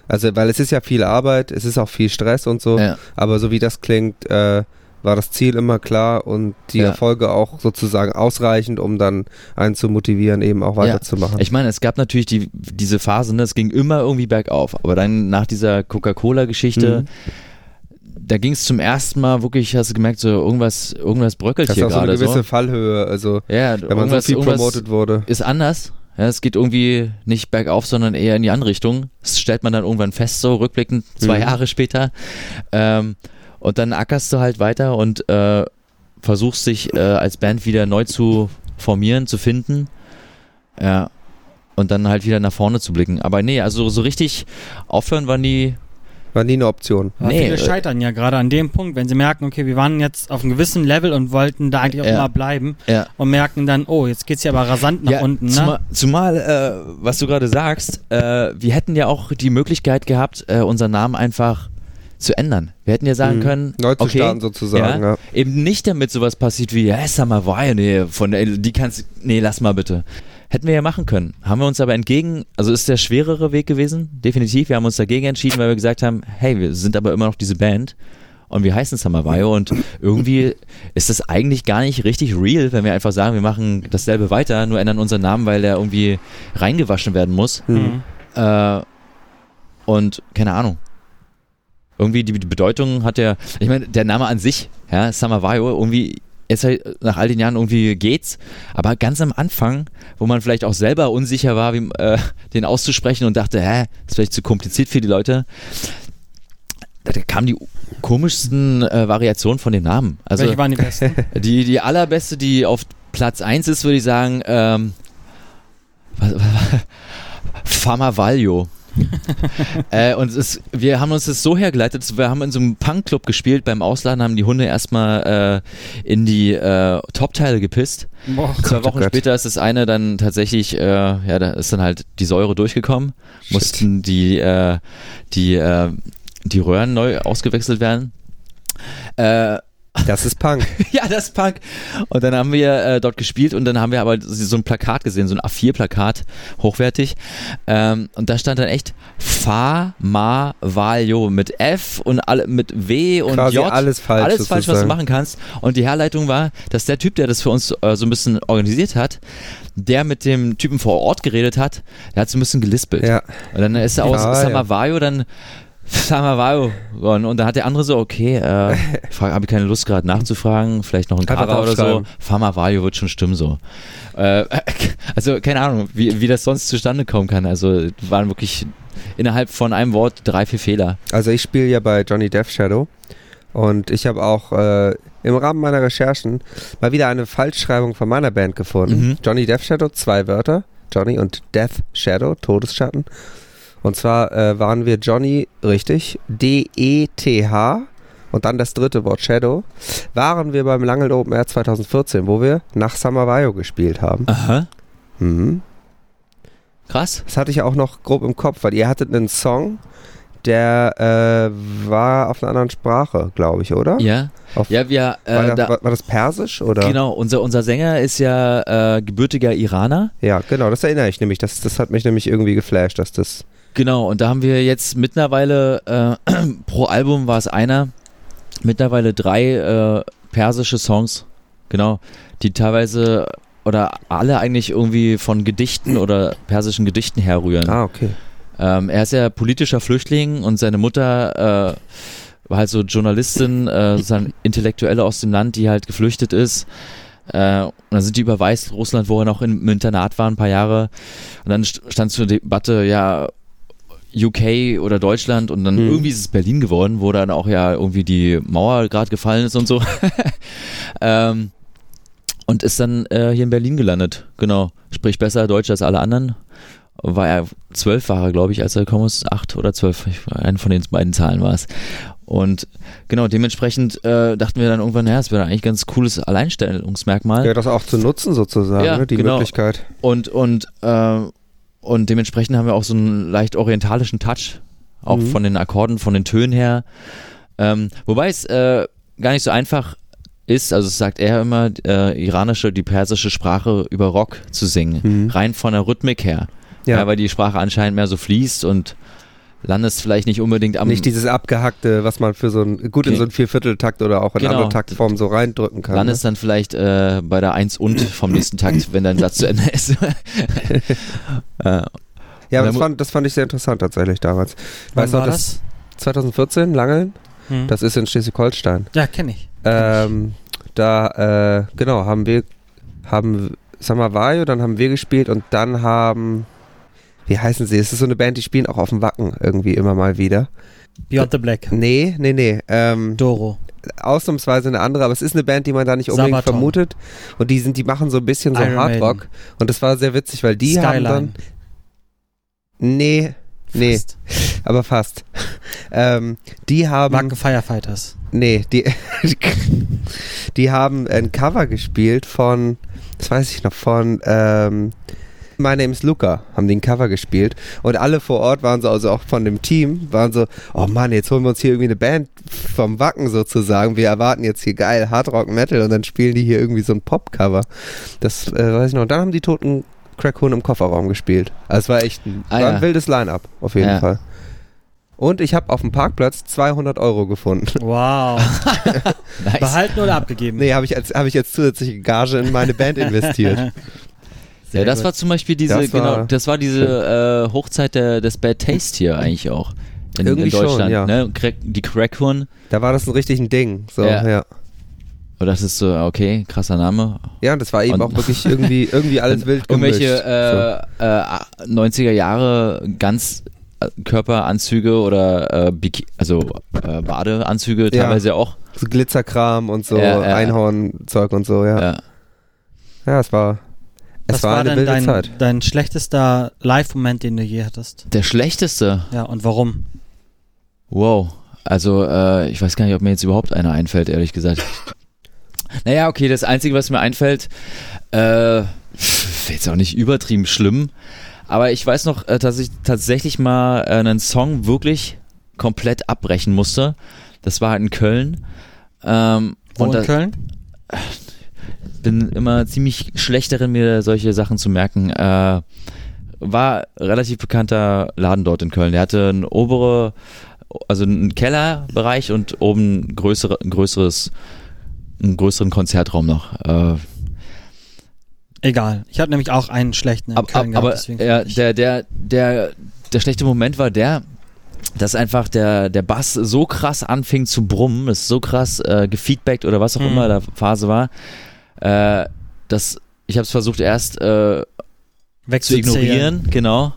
Also, weil es ist ja viel Arbeit, es ist auch viel Stress und so, Ja. aber so wie das klingt, äh, war das Ziel immer klar und die Ja. Erfolge auch sozusagen ausreichend, um dann einen zu motivieren, eben auch weiterzumachen. Ich meine, es gab natürlich die, diese Phase, ne, es ging immer irgendwie bergauf, aber dann nach dieser Coca-Cola-Geschichte, Mhm. da ging es zum ersten Mal wirklich, hast du gemerkt, so irgendwas, irgendwas bröckelt das ist hier auch so eine gerade gewisse so. Fallhöhe, also Ja, wenn man so viel promoted wurde. ist anders. Ja, es geht irgendwie nicht bergauf, sondern eher in die andere Richtung. Das stellt man dann irgendwann fest, so rückblickend zwei Mhm. Jahre später. Ähm, und dann ackerst du halt weiter und äh, versuchst dich äh, als Band wieder neu zu formieren, zu finden. Ja. Und dann halt wieder nach vorne zu blicken. Aber nee, also so richtig aufhören war nie. War nie eine Option. Aber Nee, viele äh, scheitern ja gerade an dem Punkt, wenn sie merken, okay, wir waren jetzt auf einem gewissen Level und wollten da eigentlich auch Ja. immer bleiben Ja. und merken dann, oh, jetzt geht's ja aber rasant nach unten, ne? Zumal, zumal äh, was du gerade sagst, äh, wir hätten ja auch die Möglichkeit gehabt, äh, unseren Namen einfach zu ändern. Wir hätten ja sagen Mhm. können, Neu zu okay, starten sozusagen, ja. eben nicht damit sowas passiert wie, ja, Summer Wire, nee, von der, die kannst, nee, lass mal bitte. Hätten wir ja machen können. Haben wir uns aber entgegen, also ist der schwerere Weg gewesen, definitiv. Wir haben uns dagegen entschieden, weil wir gesagt haben, hey, wir sind aber immer noch diese Band und wir heißen Summer Wire und irgendwie ist das eigentlich gar nicht richtig real, wenn wir einfach sagen, wir machen dasselbe weiter, nur ändern unseren Namen, weil der irgendwie reingewaschen werden muss. Mhm. Äh, und keine Ahnung. Irgendwie die, die Bedeutung hat der, ich meine, der Name an sich, ja, Summer Vaio, irgendwie, jetzt halt nach all den Jahren irgendwie geht's, aber ganz am Anfang, wo man vielleicht auch selber unsicher war, wie, äh, den auszusprechen und dachte, hä, ist vielleicht zu kompliziert für die Leute, da, kamen die komischsten äh, Variationen von dem Namen. Also Welche waren die besten? die, die allerbeste, die auf Platz 1 ist, würde ich sagen, ähm, was, was. äh, und es ist, wir haben uns das so hergeleitet, wir haben in so einem Punkclub gespielt, beim Ausladen haben die Hunde erstmal äh, in die äh, Top-Teile gepisst. Boah, Zwei oh Wochen Gott. später ist das eine dann tatsächlich, äh, ja, da ist dann halt die Säure durchgekommen, mussten die, äh, die, äh, die Röhren neu ausgewechselt werden. Äh, Das ist Punk. ja, das ist Punk. Und dann haben wir äh, dort gespielt und dann haben wir aber so ein Plakat gesehen, so ein A4-Plakat, hochwertig. Ähm, und da stand dann echt Fa, Ma, Valio mit F und alle, mit W und Quasi J. alles falsch Alles falsch, was du machen kannst. Und die Herleitung war, dass der Typ, der das für uns äh, so ein bisschen organisiert hat, der mit dem Typen vor Ort geredet hat, der hat so ein bisschen gelispelt. Ja. Und dann ist er aus ja. Samavayo dann Samavayo geworden. Und dann hat der andere so, okay, äh, habe ich keine Lust gerade nachzufragen, vielleicht noch ein Kara oder so. aufschreiben. Famavayo wird schon stimmen so. Äh, also keine Ahnung, wie, wie das sonst zustande kommen kann. Also waren wirklich innerhalb von einem Wort drei, vier Fehler. Also ich spiele ja bei Johnny Death Shadow und ich habe auch äh, im Rahmen meiner Recherchen mal wieder eine Falschschreibung von meiner Band gefunden. Mhm. Johnny Death Shadow, zwei Wörter, Johnny und Death Shadow, Todesschatten. Und zwar äh, waren wir Johnny, richtig, D-E-T-H und dann das dritte Wort Shadow, waren wir beim Langel Open Air 2014, wo wir nach Summer gespielt haben. Aha. Mhm. Krass. Das hatte ich auch noch grob im Kopf, weil ihr hattet einen Song, der äh, war auf einer anderen Sprache, glaube ich, oder? Ja. Auf, Ja, wir, war, äh, das, da, war, war das Persisch oder? genau, unser, unser Sänger ist ja äh, gebürtiger Iraner. Ja, genau, das erinnere ich nämlich. Das, das hat mich nämlich irgendwie geflasht, dass das. Genau, und da haben wir jetzt mittlerweile, äh, pro Album war es einer, mittlerweile drei äh, persische Songs, genau, die teilweise oder alle eigentlich irgendwie von Gedichten oder persischen Gedichten herrühren. Ah, okay. Ähm, er ist ja politischer Flüchtling und seine Mutter äh, war halt so Journalistin, äh, sozusagen Intellektuelle aus dem Land, die halt geflüchtet ist. Äh, und dann sind die über Weißrussland, wo er noch im Internat war, ein paar Jahre. Und dann st- stand zur Debatte, ja, UK oder Deutschland und dann Hm. irgendwie ist es Berlin geworden, wo dann auch ja irgendwie die Mauer gerade gefallen ist und so. ähm, und ist dann äh, hier in Berlin gelandet, genau. Spricht besser Deutsch als alle anderen. war er zwölf war er, glaube ich, als er gekommen ist, acht oder zwölf, eine von den beiden Zahlen war es. Und genau, dementsprechend äh, dachten wir dann irgendwann, ja, es wäre eigentlich ein ganz cooles Alleinstellungsmerkmal. Ja, das auch zu nutzen sozusagen, Ja, ne? die genau. Möglichkeit. Und, und, äh, und dementsprechend haben wir auch so einen leicht orientalischen Touch, auch Mhm. von den Akkorden, von den Tönen her. Ähm, wobei es äh, gar nicht so einfach ist, also es sagt er immer, äh, iranische, die persische Sprache über Rock zu singen, Mhm. rein von der Rhythmik her. Ja. Ja, weil die Sprache anscheinend mehr so fließt und landest vielleicht nicht unbedingt am nicht dieses abgehackte, was man für so ein, gut in so einen Viervierteltakt oder auch in Genau. andere Taktformen so reindrücken kann. landest dann vielleicht äh, bei der 1 und vom nächsten Takt, wenn dein Satz zu Ende ist. äh, Ja, das fand, das fand ich sehr interessant tatsächlich damals. Wann Weißt du war noch, das? 2014, Langeln, Hm. das ist in Schleswig-Holstein. ja, kenne ich. Ähm, da, äh, genau, haben wir, haben Samavayo, dann haben wir gespielt und dann haben, wie heißen sie? Es ist so eine Band, die spielen auch auf dem Wacken irgendwie immer mal wieder. Beyond the Black. Nee, nee, nee. Ähm, Doro. ausnahmsweise eine andere, aber es ist eine Band, die man da nicht unbedingt Sabaton. vermutet. Und die sind, die machen so ein bisschen so Iron Hardrock. Maiden. Und das war sehr witzig, weil die haben Skyline. dann. Nee, nee, Fast. aber fast. ähm, die haben. Wacken Firefighters. Nee, die, die haben ein Cover gespielt von, das weiß ich noch, von ähm, My Name is Luca, haben die ein Cover gespielt und alle vor Ort waren so, also auch von dem Team, waren so, oh Mann, jetzt holen wir uns hier irgendwie eine Band vom Wacken sozusagen, wir erwarten jetzt hier geil Hardrock Metal und dann spielen die hier irgendwie so ein Pop-Cover. Das äh, weiß ich noch. Und dann haben die Toten Crackhuhn im Kofferraum gespielt. Also es war echt ein, Ah, war ein ja. wildes Line-Up, auf jeden Ja. Fall. Und ich habe auf dem Parkplatz 200 Euro gefunden. Wow. nice. Behalten oder abgegeben? Nee, habe ich, als- hab ich jetzt zusätzliche Gage in meine Band investiert. Ja, das war zum Beispiel diese, Das genau, das war diese äh, Hochzeit der, des Bad Taste hier eigentlich auch. In, Irgendwie in schon, Deutschland, ja. ne? Die Crackhorn. Da war das ein richtig ein Ding. So, Ja. ja. Oder das ist so, okay, krasser Name. Ja, und das war eben Und- auch wirklich irgendwie, irgendwie alles wild gemischt. Irgendwelche äh, äh, 90er Jahre ganz äh, Körperanzüge oder äh, Biki also äh, Badeanzüge Ja. teilweise auch. so. so Glitzerkram und so, Ja, ja. Einhornzeug und so, ja. Ja, Ja. es war, es Was war, war, eine denn wilde dein, Zeit. dein schlechtester Live-Moment, den du je hattest? Der schlechteste. Ja, und warum? Wow. Also, äh, ich weiß gar nicht, ob mir jetzt überhaupt einer einfällt, ehrlich gesagt. naja, okay, das Einzige, was mir einfällt, äh, jetzt auch nicht übertrieben schlimm, aber ich weiß noch, äh, dass ich tatsächlich mal äh, einen Song wirklich komplett abbrechen musste. Das war halt in Köln. Ähm, Wo und in da, Köln? Bin immer ziemlich schlecht darin, mir solche Sachen zu merken. Äh, war relativ bekannter Laden dort in Köln. Der hatte einen obere, also einen Kellerbereich und oben größere, ein größeres, einen größeren Konzertraum noch. Äh, Egal. Ich hatte nämlich auch einen schlechten in ab, ab, Köln gehabt, aber ja, der, der, der, der schlechte Moment war der, dass einfach der, der Bass so krass anfing zu brummen, es so krass äh, gefeedbackt oder was auch Mhm. immer da Phase war, äh, dass ich habe es versucht erst äh, zu ignorieren, genau.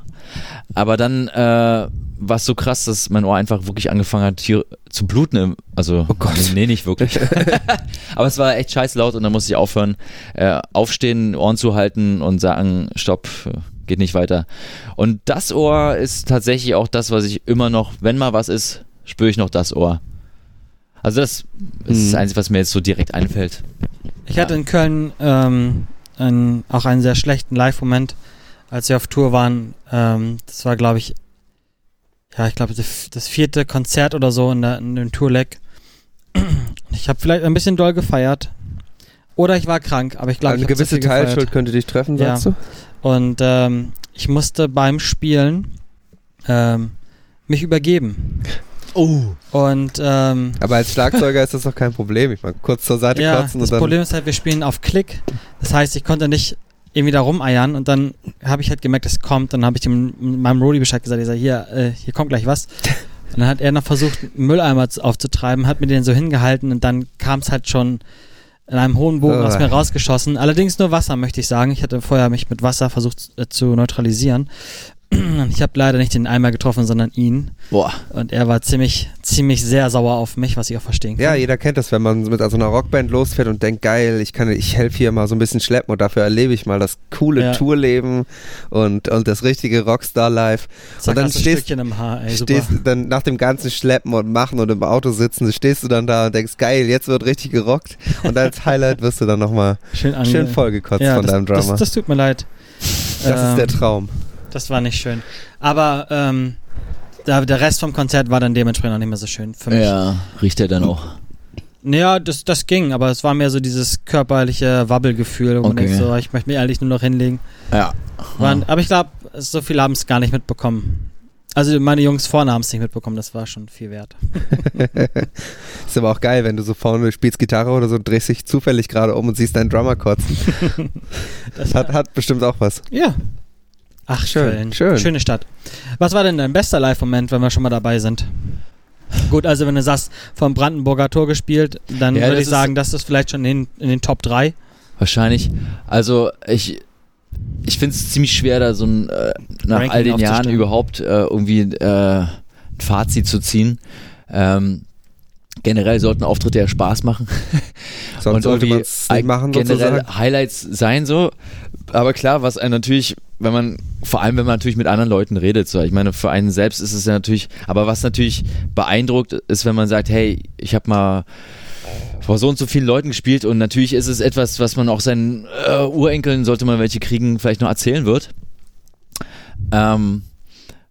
Aber dann äh, war es so krass, dass mein Ohr einfach wirklich angefangen hat hier zu bluten. im- Also, Oh Gott. nee, nicht wirklich. Aber es war echt scheiß laut und dann musste ich aufhören, äh, aufstehen, Ohren zu halten und sagen, stopp, geht nicht weiter. Und das Ohr ist tatsächlich auch das, was ich immer noch, wenn mal was ist, spüre ich noch das Ohr. Also das ist das Mhm. Einzige, was mir jetzt so direkt einfällt. Ich hatte in Köln ähm, einen, auch einen sehr schlechten Live-Moment, als wir auf Tour waren. Ähm, das war, glaube ich, ja, ich glaube, das, vierte Konzert oder so in, der, in dem Tourleg. Ich habe vielleicht ein bisschen doll gefeiert. Oder ich war krank, aber ich glaube, Eine ich gewisse gefeiert. Teilschuld könnte dich treffen, Ja. sagst du? Und ähm, ich musste beim Spielen ähm, mich übergeben. Oh. Und ähm, Aber als Schlagzeuger ist das doch kein Problem. Ich meine, kurz zur Seite ja, kotzen das und dann. Problem ist halt, wir spielen auf Klick. Das heißt, ich konnte nicht irgendwie da rumeiern und dann habe ich halt gemerkt, es kommt. Dann habe ich dem, meinem Rodi Bescheid gesagt, ich sage, hier, äh, hier kommt gleich was. Und dann hat er noch versucht, einen Mülleimer zu- aufzutreiben, hat mir den so hingehalten und dann kam es halt schon in einem hohen Bogen aus Ah. mir rausgeschossen. Allerdings nur Wasser, möchte ich sagen. Ich hatte vorher mich mit Wasser versucht äh, zu neutralisieren. Ich habe leider nicht den Eimer getroffen, sondern ihn. Boah. Und er war ziemlich, ziemlich sehr sauer auf mich, was ich auch verstehen kann. Ja, jeder kennt das, wenn man mit so einer Rockband losfährt und denkt, geil, ich kann, ich helfe hier mal so ein bisschen schleppen und dafür erlebe ich mal das coole Ja. Tourleben und, und das richtige Rockstar-Life. Und dann stehst, Haar, ey, stehst dann nach dem ganzen Schleppen und Machen und im Auto sitzen, stehst du dann da und denkst, geil, jetzt wird richtig gerockt. Und als Highlight wirst du dann nochmal schön schön vollgekotzt ja, von das, deinem Drummer. Das, das tut mir leid. Das ist der Ähm, Traum. Das war nicht schön. Aber ähm, da, der Rest vom Konzert war dann dementsprechend auch nicht mehr so schön für mich. Ja, riecht er dann auch. Naja, das, das ging, aber es war mehr so dieses körperliche Wabbelgefühl, wo Okay. denkt so, ich möchte mich eigentlich nur noch hinlegen. Ja. Waren, aber ich glaube, so viele haben es gar nicht mitbekommen. Also meine Jungs vorne haben es nicht mitbekommen, das war schon viel wert. Ist aber auch geil, wenn du so vorne spielst Gitarre oder so, drehst dich zufällig gerade um und siehst deinen Drummer kotzen. Das Hat, hat bestimmt auch was. ja. Ach, Schön, Köln. schön. Schöne Stadt. Was war denn dein bester Live-Moment, wenn wir schon mal dabei sind? Gut, also wenn du sagst, vom Brandenburger Tor gespielt, dann Ja, würde ich ist- sagen, das ist vielleicht schon in, in den Top 3. Wahrscheinlich. Also ich, ich finde es ziemlich schwer, da so ein, äh, nach Ranking all den Jahren überhaupt äh, irgendwie äh, ein Fazit zu ziehen. Ähm, generell sollten Auftritte ja Spaß machen. Sonst sollte irgendwie man es machen, generell sozusagen. Highlights sein so. Aber klar, was einen natürlich, wenn man, vor allem wenn man natürlich mit anderen Leuten redet, so, ich meine, für einen selbst ist es ja natürlich, aber was natürlich beeindruckt ist, wenn man sagt, hey, ich habe mal vor so und so vielen Leuten gespielt und natürlich ist es etwas, was man auch seinen äh, Urenkeln, sollte man welche kriegen, vielleicht noch erzählen wird. Ähm,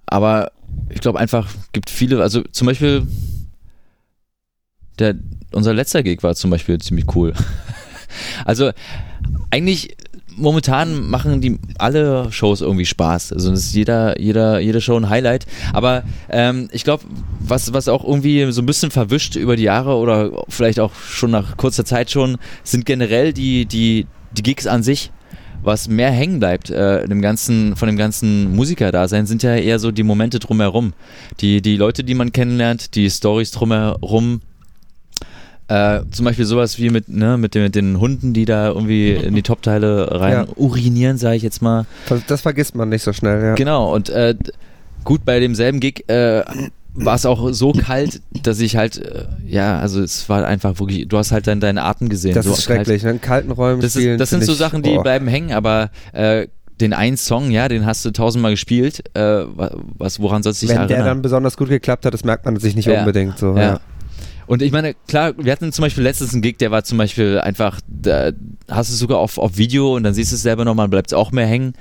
aber ich glaube einfach, gibt viele, also zum Beispiel der, unser letzter Gig war zum Beispiel ziemlich cool. Also eigentlich momentan machen die alle Shows irgendwie Spaß. Also es ist jeder, jeder, jede Show ein Highlight. Aber ähm, ich glaube, was, was auch irgendwie so ein bisschen verwischt über die Jahre oder vielleicht auch schon nach kurzer Zeit schon, sind generell die, die, die Gigs an sich. Was mehr hängen bleibt äh, dem ganzen, von dem ganzen Musikerdasein, sind ja eher so die Momente drumherum. Die, die Leute, die man kennenlernt, die Stories drumherum, äh, zum Beispiel sowas wie mit, ne, mit, den, mit den Hunden, die da irgendwie in die Topteile rein Ja. urinieren, sage ich jetzt mal. Das, vergisst man nicht so schnell, ja. Genau, und äh, gut, bei demselben Gig äh, war es auch so kalt, dass ich halt, äh, ja, also es war einfach wirklich, du hast halt dann deine Arten gesehen. Das so ist schrecklich, ne? in kalten Räumen Kalt. Das, spielen. ist, das sind so Sachen, die boah. bleiben hängen, aber äh, den einen Song, ja, den hast du tausendmal gespielt, äh, was, woran sollst du dich Wenn der erinnern? dann besonders gut geklappt hat, das merkt man sich nicht Ja. unbedingt so. Ja. Ja. Und ich meine, klar, wir hatten zum Beispiel letztens einen Gig, der war zum Beispiel einfach, da hast du es sogar auf, auf Video und dann siehst du es selber nochmal, bleibt es auch mehr hängen.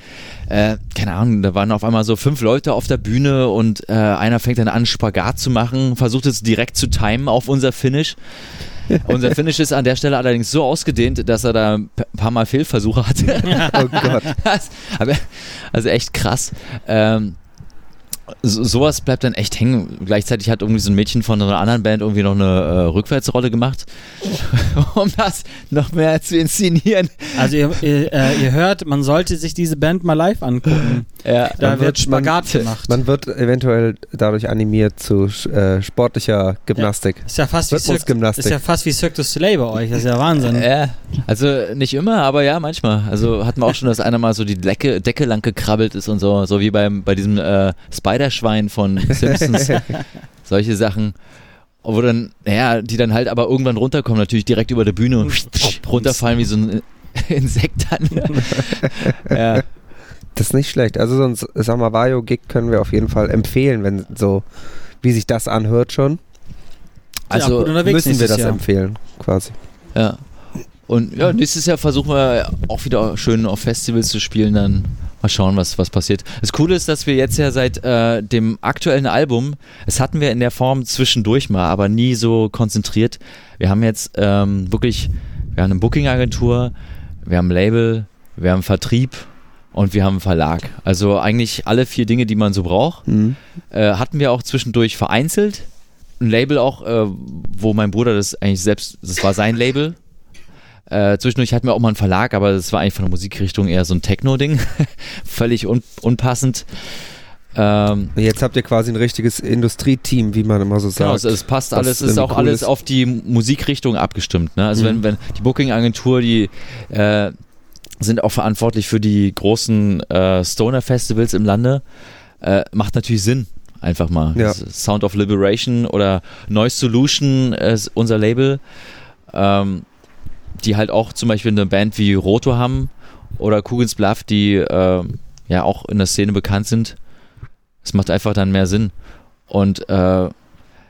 Äh, keine Ahnung, da waren auf einmal so fünf Leute auf der Bühne und äh, einer fängt dann an, Spagat zu machen, versucht es direkt zu timen auf unser Finish. unser Finish ist an der Stelle allerdings so ausgedehnt, dass er da ein paar Mal Fehlversuche hatte. Oh Gott. Also echt krass. Ähm, so, sowas bleibt dann echt hängen. Gleichzeitig hat irgendwie so ein Mädchen von einer anderen Band irgendwie noch eine äh, Rückwärtsrolle gemacht, um das noch mehr zu inszenieren. Also ihr, ihr, äh, ihr hört, man sollte sich diese Band mal live angucken. Ja, Da Man wird wird- Spagat man- gemacht. Man wird eventuell dadurch animiert zu äh, sportlicher Gymnastik. ist ja fast wie Cirque, ist ja fast wie Cirque du Soleil bei euch. Das ist ja Wahnsinn. ja, also nicht immer, aber ja, manchmal. Also hatten wir auch schon, dass einer mal so die Decke, Decke lang gekrabbelt ist und so, so wie beim, bei diesem äh, Spiderschwein von Simpsons. Solche Sachen. Wo dann, naja, die dann halt aber irgendwann runterkommen, natürlich direkt über der Bühne und runterfallen wie so ein Insekt dann. ja. Das ist nicht schlecht. Also so ein Samavayo-Gig können wir auf jeden Fall empfehlen, wenn so, wie sich das anhört schon, Also unterwegs müssen wir das Jahr. empfehlen, quasi. Ja. Und ja, nächstes Jahr versuchen wir auch wieder schön auf Festivals zu spielen, dann mal schauen, was, was passiert. Das Coole ist, dass wir jetzt ja seit äh, dem aktuellen Album, es hatten wir in der Form zwischendurch mal, aber nie so konzentriert. Wir haben jetzt ähm, wirklich, wir haben eine Booking-Agentur, wir haben ein Label, wir haben Vertrieb und wir haben einen Verlag. Also eigentlich alle vier Dinge, die man so braucht. Mhm. Äh, hatten wir auch zwischendurch vereinzelt. Ein Label auch, äh, wo mein Bruder das eigentlich selbst, das war sein Label. Äh, zwischendurch hatten wir auch mal einen Verlag, aber das war eigentlich von der Musikrichtung eher so ein Techno-Ding. Völlig un unpassend. Ähm, Jetzt habt ihr quasi ein richtiges Industrieteam, wie man immer so Genau, sagt. es, es passt alles, ist auch cool alles ist. auf die Musikrichtung abgestimmt. Ne? Also Mhm. wenn, wenn die Booking-Agentur, die äh, sind auch verantwortlich für die großen äh, Stoner-Festivals im Lande. äh, macht natürlich Sinn. Einfach mal. Ja. Sound of Liberation oder Noise Solution ist unser Label, ähm, die halt auch zum Beispiel eine Band wie Roto haben oder Kugens Bluff, die äh, ja auch in der Szene bekannt sind. Es macht einfach dann mehr Sinn. Und äh,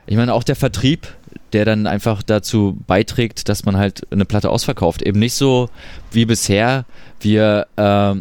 ich meine, auch der Vertrieb, der dann einfach dazu beiträgt, dass man halt eine Platte ausverkauft. Eben nicht so wie bisher, wir äh,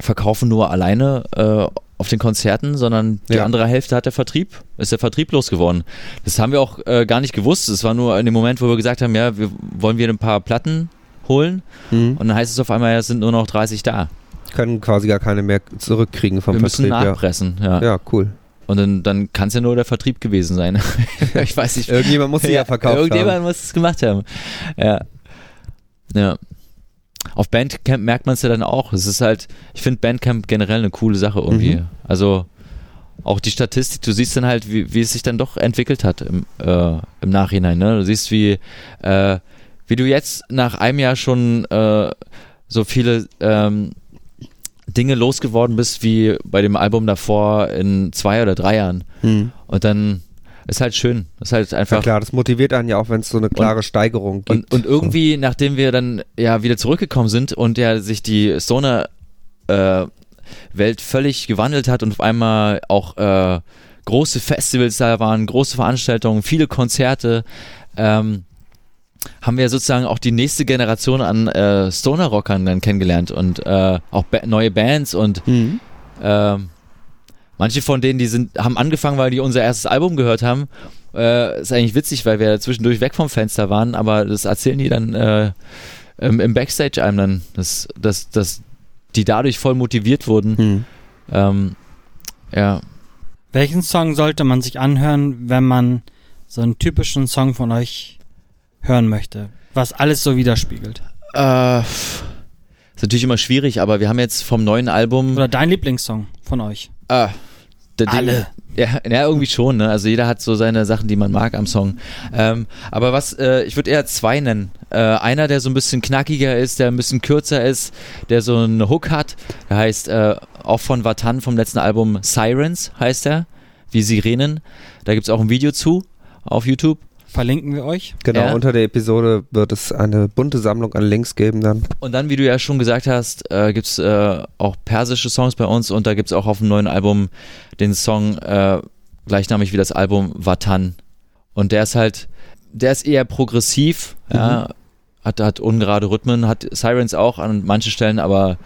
verkaufen nur alleine äh, auf den Konzerten, sondern die Ja. andere Hälfte hat der Vertrieb, ist der Vertrieb losgeworden. Das haben wir auch äh, gar nicht gewusst. Es war nur in dem Moment, wo wir gesagt haben, ja, wir wollen wir ein paar Platten holen Mhm. und dann heißt es auf einmal, ja, es sind nur noch 30 da. Können quasi gar keine mehr zurückkriegen vom wir müssen Vertrieb. Ja. nachpressen. Ja. ja, cool. Und dann, dann kann es ja nur der Vertrieb gewesen sein. ich weiß nicht. Irgendjemand muss sie ja, verkauft Irgendjemand haben. muss es gemacht haben. Ja. Ja. Auf Bandcamp merkt man es ja dann auch. Es ist halt, ich finde Bandcamp generell eine coole Sache irgendwie. Mhm. Also auch die Statistik, du siehst dann halt, wie, wie es sich dann doch entwickelt hat im, äh, im Nachhinein. Ne? Du siehst, wie, äh, wie du jetzt nach einem Jahr schon äh, so viele ähm, Dinge losgeworden bist, wie bei dem Album davor in zwei oder drei Jahren. Mhm. Und dann ist halt schön. Ist halt Ja einfach. klar, das motiviert einen ja auch, wenn es so eine klare Steigerung gibt. und, und irgendwie, nachdem wir dann ja wieder zurückgekommen sind und ja sich die Stoner äh, Welt völlig gewandelt hat und auf einmal auch äh, große Festivals da waren, große Veranstaltungen, viele Konzerte, ähm, haben wir sozusagen auch die nächste Generation an äh, Stoner-Rockern dann kennengelernt und äh, auch ba neue Bands und Mhm. ähm, manche von denen, die sind, haben angefangen, weil die unser erstes Album gehört haben. Äh, ist eigentlich witzig, weil wir zwischendurch weg vom Fenster waren, aber das erzählen die dann äh, im, im Backstage einem dann, dass, dass, dass die dadurch voll motiviert wurden. Mhm. Ähm, ja, Welchen Song sollte man sich anhören, wenn man so einen typischen Song von euch hören möchte? Was alles so widerspiegelt. äh, ist natürlich immer schwierig, aber wir haben jetzt vom neuen Album Oder dein Lieblingssong von euch? Ding- Alle. Ja, ja, irgendwie schon, ne? Also jeder hat so seine Sachen, die man mag am Song. Ähm, aber was, äh, ich würde eher zwei nennen. Äh, einer, der so ein bisschen knackiger ist, der ein bisschen kürzer ist, der so einen Hook hat. Der heißt äh, auch von Vatan vom letzten Album Sirens, heißt er. Wie Sirenen. Da gibt's auch ein Video zu auf YouTube. Verlinken wir euch. Genau, Ja. unter der Episode wird es eine bunte Sammlung an Links geben dann. Und dann, wie du ja schon gesagt hast, äh, gibt's äh, auch persische Songs bei uns und da gibt's auch auf dem neuen Album den Song äh, gleichnamig wie das Album Vatan. Und der ist halt, der ist eher progressiv, ja, hat, hat ungerade Rhythmen, hat Sirens auch an manchen Stellen, aber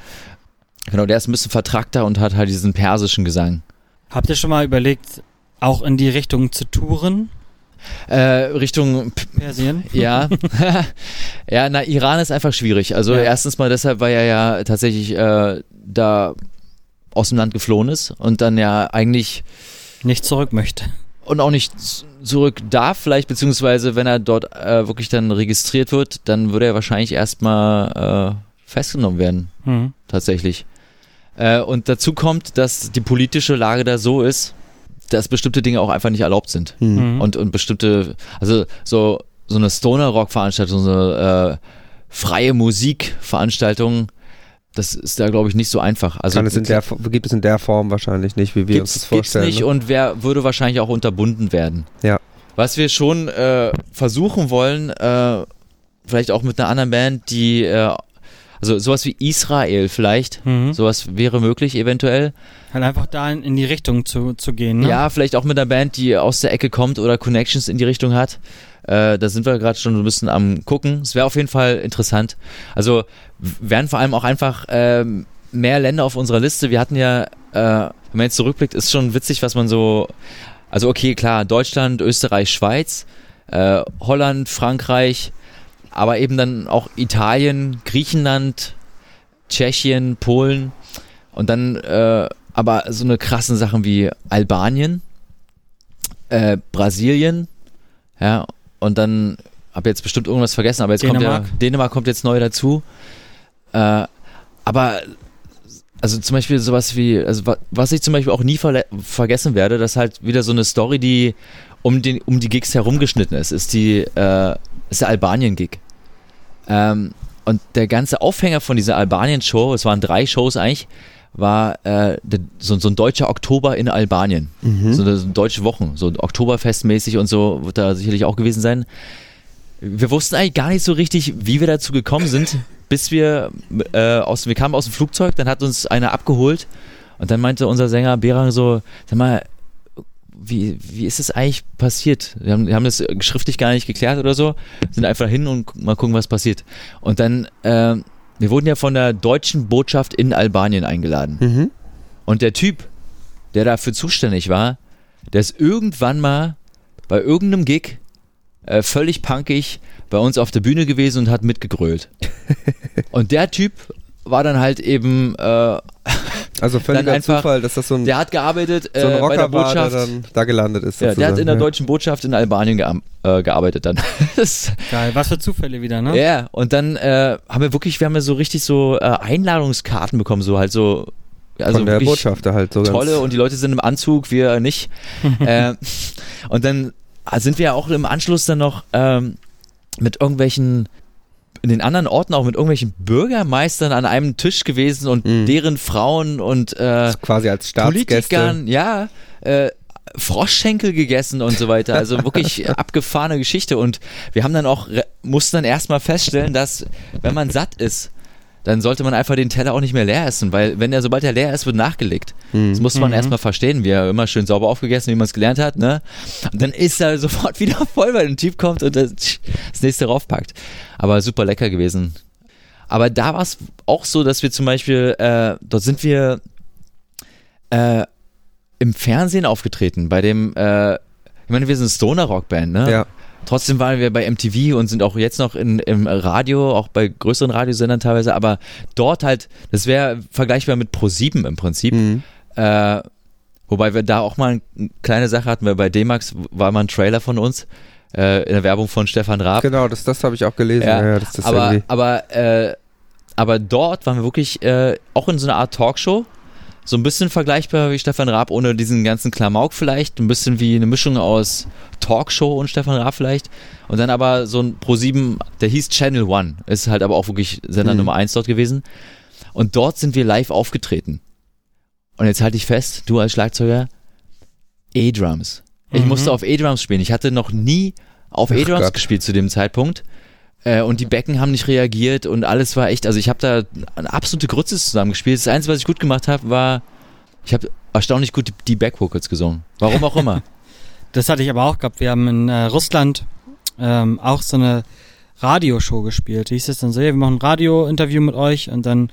genau, der ist ein bisschen vertrackter und hat halt diesen persischen Gesang. Habt ihr schon mal überlegt, auch in die Richtung zu touren? Äh, Richtung Persien? Ja. ja, na, Iran ist einfach schwierig. Also Ja. erstens mal deshalb, weil er ja tatsächlich äh, da aus dem Land geflohen ist und dann ja eigentlich Nicht zurück möchte. und auch nicht zurück darf, vielleicht, beziehungsweise wenn er dort äh, wirklich dann registriert wird, dann würde er wahrscheinlich erstmal äh, festgenommen werden, Mhm. tatsächlich. Äh, und dazu kommt, dass die politische Lage da so ist, dass bestimmte Dinge auch einfach nicht erlaubt sind Mhm. und, und bestimmte, also so, so eine Stoner-Rock-Veranstaltung, so eine äh, freie Musikveranstaltung, das ist da, glaube ich, nicht so einfach. Also Kann es in der, gibt es in der Form wahrscheinlich nicht, wie wir uns das gibt's, gibt's vorstellen. nicht ne? und wer würde wahrscheinlich auch unterbunden werden. Ja. Was wir schon äh, versuchen wollen, äh, vielleicht auch mit einer anderen Band, die, äh, also sowas wie Israel vielleicht, Mhm. sowas wäre möglich eventuell. Halt einfach da in, in die Richtung zu, zu gehen. Ne? Ja, vielleicht auch mit einer Band, die aus der Ecke kommt oder Connections in die Richtung hat. Äh, da sind wir gerade schon so ein bisschen am gucken. Es wäre auf jeden Fall interessant. Also wären vor allem auch einfach ähm, mehr Länder auf unserer Liste. Wir hatten ja, äh, wenn man jetzt zurückblickt, ist schon witzig, was man so. Also okay, klar, Deutschland, Österreich, Schweiz, äh, Holland, Frankreich, aber eben dann auch Italien, Griechenland, Tschechien, Polen und dann äh, aber so eine krassen Sachen wie Albanien, äh, Brasilien, ja, und dann habe jetzt bestimmt irgendwas vergessen, aber jetzt Dänemark. kommt ja, Dänemark kommt jetzt neu dazu. Äh, aber also zum Beispiel sowas wie, also wa- was ich zum Beispiel auch nie vergessen werde, dass halt wieder so eine Story, die um, den, um die Gigs herumgeschnitten ist, ist die, äh, ist der Albanien-Gig. Ähm, und der ganze Aufhänger von dieser Albanien-Show, es waren drei Shows eigentlich, war äh, so, so ein deutscher Oktober in Albanien. Mhm. So, eine, so deutsche Wochen, so Oktoberfestmäßig und so wird da sicherlich auch gewesen sein. Wir wussten eigentlich gar nicht so richtig, wie wir dazu gekommen sind, bis wir äh, aus, wir kamen aus dem Flugzeug, dann hat uns einer abgeholt und dann meinte unser Sänger Berang so, sag mal, wie, wie ist es eigentlich passiert? Wir haben, wir haben das schriftlich gar nicht geklärt oder so, sind einfach hin und mal gucken, was passiert. Und dann, äh, wir wurden ja von der deutschen Botschaft in Albanien eingeladen. Mhm. Und der Typ, der dafür zuständig war, der ist irgendwann mal bei irgendeinem Gig äh, völlig punkig bei uns auf der Bühne gewesen und hat mitgegrölt. und der Typ war dann halt eben, äh, Also völliger einfach- Zufall, dass das so ein, der hat gearbeitet so ein äh, bei der war, der Botschaft. dann da gelandet ist. ja, der hat in der deutschen Botschaft in Albanien geam- äh, gearbeitet dann. Geil, was für Zufälle wieder, ne? Ja, und dann äh, haben wir wirklich, wir haben ja so richtig so äh, Einladungskarten bekommen, so halt so. Also Von der Botschafter halt so tolle ganz. und die Leute sind im Anzug, wir nicht. äh, und dann sind wir auch im Anschluss dann noch ähm, mit irgendwelchen, in den anderen Orten auch mit irgendwelchen Bürgermeistern an einem Tisch gewesen und Mhm. deren Frauen und äh, quasi als Staatsgäste. Politikern, ja, äh, Froschschenkel gegessen und so weiter. Also wirklich abgefahrene Geschichte. Und wir haben dann auch, mussten dann erstmal feststellen, dass wenn man satt ist, dann sollte man einfach den Teller auch nicht mehr leer essen, weil wenn er, sobald er leer ist, wird nachgelegt. Das muss man Mhm. erstmal verstehen, wie er immer schön sauber aufgegessen, wie man es gelernt hat, ne? Und dann ist er sofort wieder voll, weil ein Typ kommt und das, das nächste raufpackt. Aber super lecker gewesen. Aber da war es auch so, dass wir zum Beispiel, äh, dort sind wir äh, im Fernsehen aufgetreten, bei dem, äh, ich meine, wir sind eine Stoner-Rock-Band, ne? Ja. Trotzdem waren wir bei MTV und sind auch jetzt noch in, im Radio, auch bei größeren Radiosendern teilweise, aber dort halt, das wäre vergleichbar mit Pro7 im Prinzip. Mhm. Äh, wobei wir da auch mal eine kleine Sache hatten, weil bei D-Max war mal ein Trailer von uns, äh, in der Werbung von Stefan Raab. Genau, das, das habe ich auch gelesen. Ja, Ja, das, das aber, aber, äh, aber dort waren wir wirklich äh, auch in so einer Art Talkshow. So ein bisschen vergleichbar wie Stefan Raab, ohne diesen ganzen Klamauk vielleicht. Ein bisschen wie eine Mischung aus Talkshow und Stefan Raab vielleicht. Und dann aber so ein Pro7, der hieß Channel One. Ist halt aber auch wirklich Sender Mhm. Nummer eins dort gewesen. Und dort sind wir live aufgetreten. Und jetzt halte ich fest, du als Schlagzeuger, E-Drums. Ich Mhm. musste auf E-Drums spielen. Ich hatte noch nie auf E-Drums gespielt zu dem Zeitpunkt. Äh, und die Becken haben nicht reagiert und alles war echt, also ich habe da eine absolute Grütze zusammengespielt. Das Einzige, was ich gut gemacht habe, war, ich habe erstaunlich gut die, die Backvocals gesungen. Warum auch immer. Das hatte ich aber auch gehabt. Wir haben in äh, Russland ähm, auch so eine Radioshow gespielt. Hieß es dann so, ja, wir machen ein Radio-Interview mit euch und dann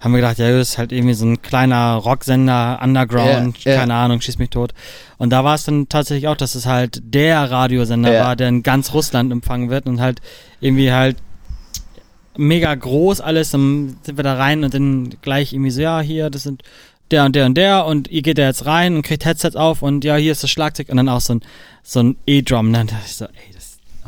haben wir gedacht, ja, das ist halt irgendwie so ein kleiner Rocksender, Underground, Ja, ja. keine Ahnung, schieß mich tot. Und da war es dann tatsächlich auch, dass es halt der Radiosender Ja. war, der in ganz Russland empfangen wird und halt irgendwie halt mega groß alles, dann sind wir da rein und dann gleich irgendwie so, ja, hier, das sind der und der und der und ihr geht da jetzt rein und kriegt Headsets auf und ja, hier ist das Schlagzeug und dann auch so ein, so ein E-Drum. Dann dachte ich so, ey, das,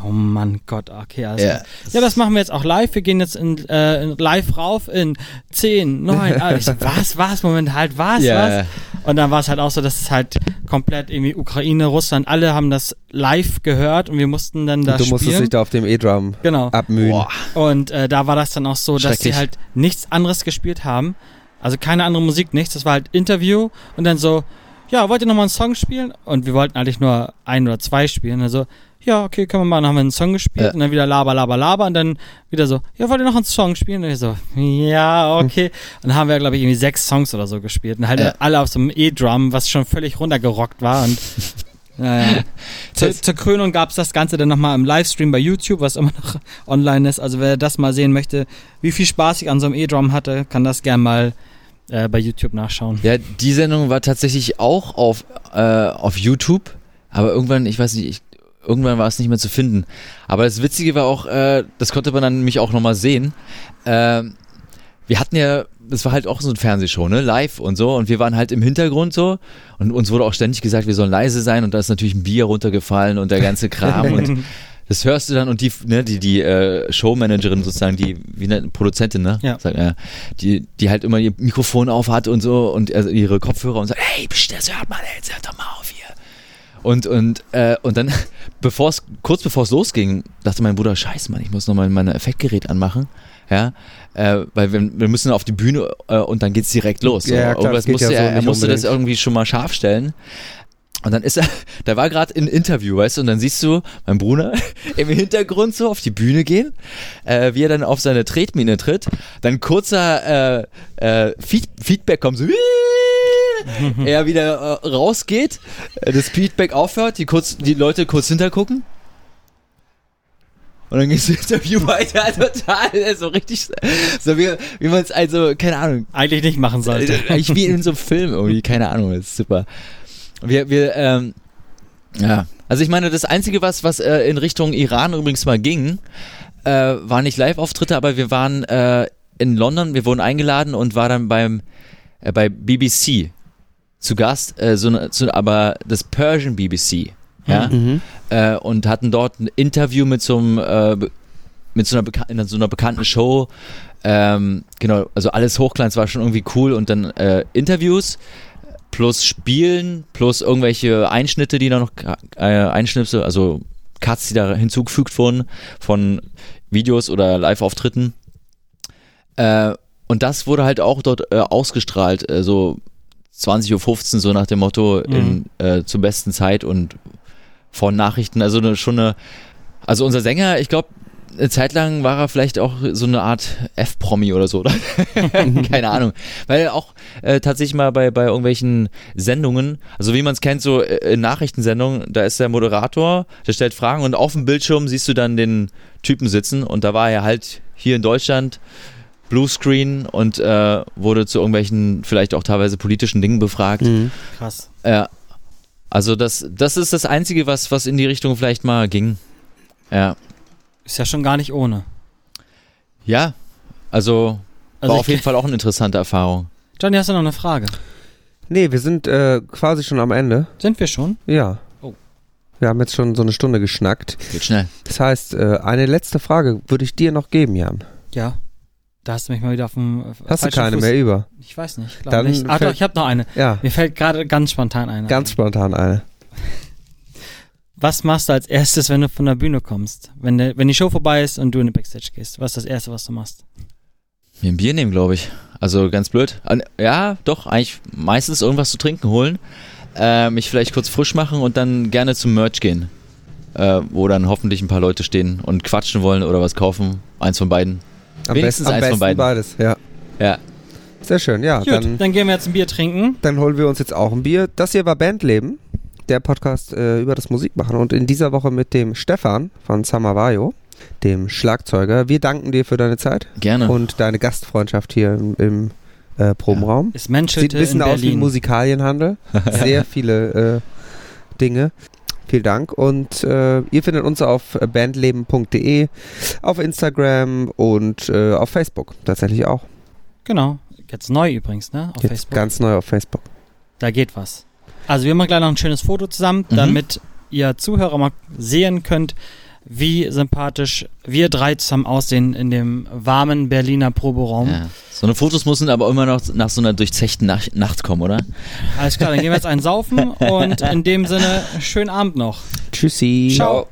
oh Mann, Gott, okay, also. Ja. Ja, das machen wir jetzt auch live. Wir gehen jetzt in, äh, in live rauf in 10, 9, ah, ich so, was, was, Moment, halt, was, Ja. was? Und dann war es halt auch so, dass es halt komplett irgendwie Ukraine, Russland, alle haben das live gehört und wir mussten dann da du musstest spielen. dich da auf dem E-Drum genau. abmühen. Boah. Und äh, da war das dann auch so, dass sie halt nichts anderes gespielt haben. Also keine andere Musik, nichts. Das war halt Interview und dann so, ja, wollt ihr nochmal einen Song spielen? Und wir wollten eigentlich nur ein oder zwei spielen. Also, ja, okay, können wir mal. Dann haben wir einen Song gespielt Ja. und dann wieder laber, laber, laber und dann wieder so, ja, wollt ihr noch einen Song spielen? Und ich so, ja, okay. Und dann haben wir, glaube ich, irgendwie sechs Songs oder so gespielt und halt Ja. alle auf so einem E-Drum, was schon völlig runtergerockt war und naja. Zur, zur Krönung gab es das Ganze dann nochmal im Livestream bei YouTube, was immer noch online ist. Also wer das mal sehen möchte, wie viel Spaß ich an so einem E-Drum hatte, kann das gern mal äh, bei YouTube nachschauen. Ja, die Sendung war tatsächlich auch auf, äh, auf YouTube, aber irgendwann, ich weiß nicht, ich, irgendwann war es nicht mehr zu finden. Aber das Witzige war auch, äh, das konnte man dann nämlich auch nochmal sehen. Ähm, wir hatten ja, das war halt auch so eine Fernsehshow, ne, live und so, und wir waren halt im Hintergrund so, und uns wurde auch ständig gesagt, wir sollen leise sein, und da ist natürlich ein Bier runtergefallen und der ganze Kram, und das hörst du dann, und die, ne, die, die äh, Showmanagerin sozusagen, die, wie nennt Produzentin, ne, Ja. Sag, ja, die, die halt immer ihr Mikrofon auf hat und so, und also ihre Kopfhörer und sagt, hey, pst, das hört man jetzt, hört doch mal auf hier. Und, und, äh, und dann, bevor's, kurz bevor es losging, dachte mein Bruder, scheiße, Mann, ich muss nochmal mein Effektgerät anmachen. Ja, äh, weil wir, wir müssen auf die Bühne äh, und dann geht's direkt los. Ja, klar, das musste ja so er, er musste das unbedingt. irgendwie schon mal scharf stellen. Und dann ist er, da war gerade ein Interview, weißt du, und dann siehst du mein Bruder im Hintergrund so auf die Bühne gehen, äh, wie er dann auf seine Tretmine tritt, dann kurzer äh, äh, Feed Feedback kommt, so er wieder äh, rausgeht, äh, das Feedback aufhört, die, kurz, die Leute kurz hintergucken. Und dann geht das Interview weiter, total, so richtig, so wie, wie man es also, keine Ahnung, Eigentlich nicht machen sollte. äh, Eigentlich wie in so einem Film irgendwie, keine Ahnung, das ist super. Wir, wir, ähm, ja. Also ich meine, das Einzige, was, was äh, in Richtung Iran übrigens mal ging, äh, war nicht Live-Auftritte, aber wir waren äh, in London, wir wurden eingeladen und war dann beim, äh, bei BBC zu Gast, äh, so, ne- so, aber das Persian BBC, ja, Mhm. äh, und hatten dort ein Interview mit so einem, äh, mit so einer, beka in so einer bekannten Show. Ähm, genau, also alles Hochglanz war schon irgendwie cool und dann äh, Interviews plus Spielen plus irgendwelche Einschnitte, die da noch äh, Einschnipsel, also Cuts, die da hinzugefügt wurden von Videos oder Live-Auftritten. Äh, und das wurde halt auch dort äh, ausgestrahlt, äh, so 20.15 Uhr, so nach dem Motto, in, äh, zur besten Zeit und von Nachrichten, also eine, schon eine, also unser Sänger, ich glaube, eine Zeit lang war er vielleicht auch so eine Art F-Promi oder so, oder? Keine Ahnung. Weil auch äh, tatsächlich mal bei, bei irgendwelchen Sendungen, also wie man es kennt, so äh, in Nachrichtensendungen, da ist der Moderator, der stellt Fragen und auf dem Bildschirm siehst du dann den Typen sitzen und da war er halt hier in Deutschland Bluescreen und äh, wurde zu irgendwelchen vielleicht auch teilweise politischen Dingen befragt. Mhm. Krass. Ja. Also das, das ist das Einzige, was, was in die Richtung vielleicht mal ging. Ja. Ist ja schon gar nicht ohne. Ja, also, Also war auf jeden Fall auch eine interessante Erfahrung. Johnny, hast du noch eine Frage? Nee, wir sind äh, quasi schon am Ende. Sind wir schon? Ja. Oh. Wir haben jetzt schon so eine Stunde geschnackt. Geht schnell. Das heißt, äh, eine letzte Frage würde ich dir noch geben, Jan. Ja. Da hast du mich mal wieder auf dem äh, Hast du keine Fuß. mehr über? Ich weiß nicht. Glaube Dann nicht. Ah, doch, ich habe noch eine. Ja, Mir fällt gerade ganz spontan eine. ganz ein. spontan eine. Was machst du als erstes, wenn du von der Bühne kommst? Wenn, der, wenn die Show vorbei ist und du in den Backstage gehst? Was ist das Erste, was du machst? Mir ein Bier nehmen, glaube ich. Also ganz blöd. Ja, doch, eigentlich meistens irgendwas zu trinken holen. Äh, mich vielleicht kurz frisch machen und dann gerne zum Merch gehen. Äh, wo dann hoffentlich ein paar Leute stehen und quatschen wollen oder was kaufen. Eins von beiden. Am Wenigstens besten, am besten beiden. beides, ja. Ja. Sehr schön, ja. Gut, Dann, dann, gehen wir jetzt ein Bier trinken. dann holen wir uns jetzt auch ein Bier. Das hier war Bandleben, der Podcast äh, über das Musikmachen. Und in dieser Woche mit dem Stefan von Samavayo, dem Schlagzeuger. Wir danken dir für deine Zeit Gerne. und deine Gastfreundschaft hier im, im äh, Probenraum. Es Sieht menschelte ein bisschen in aus wie ein. Musikalienhandel. Sehr viele äh, Dinge. Vielen Dank. Und äh, ihr findet uns auf bandleben.de, auf Instagram und äh, auf Facebook tatsächlich auch. Genau. Jetzt neu übrigens, ne? Auf Jetzt Facebook. ganz neu auf Facebook. Da geht was. Also wir machen gleich noch ein schönes Foto zusammen, Mhm. damit ihr Zuhörer mal sehen könnt, wie sympathisch wir drei zusammen aussehen in dem warmen Berliner Proberaum. Ja. So eine Fotos müssen aber immer noch nach so einer durchzechten Nacht, Nacht kommen, oder? Alles klar, dann gehen wir jetzt einen saufen und in dem Sinne, schönen Abend noch. Tschüssi. Ciao.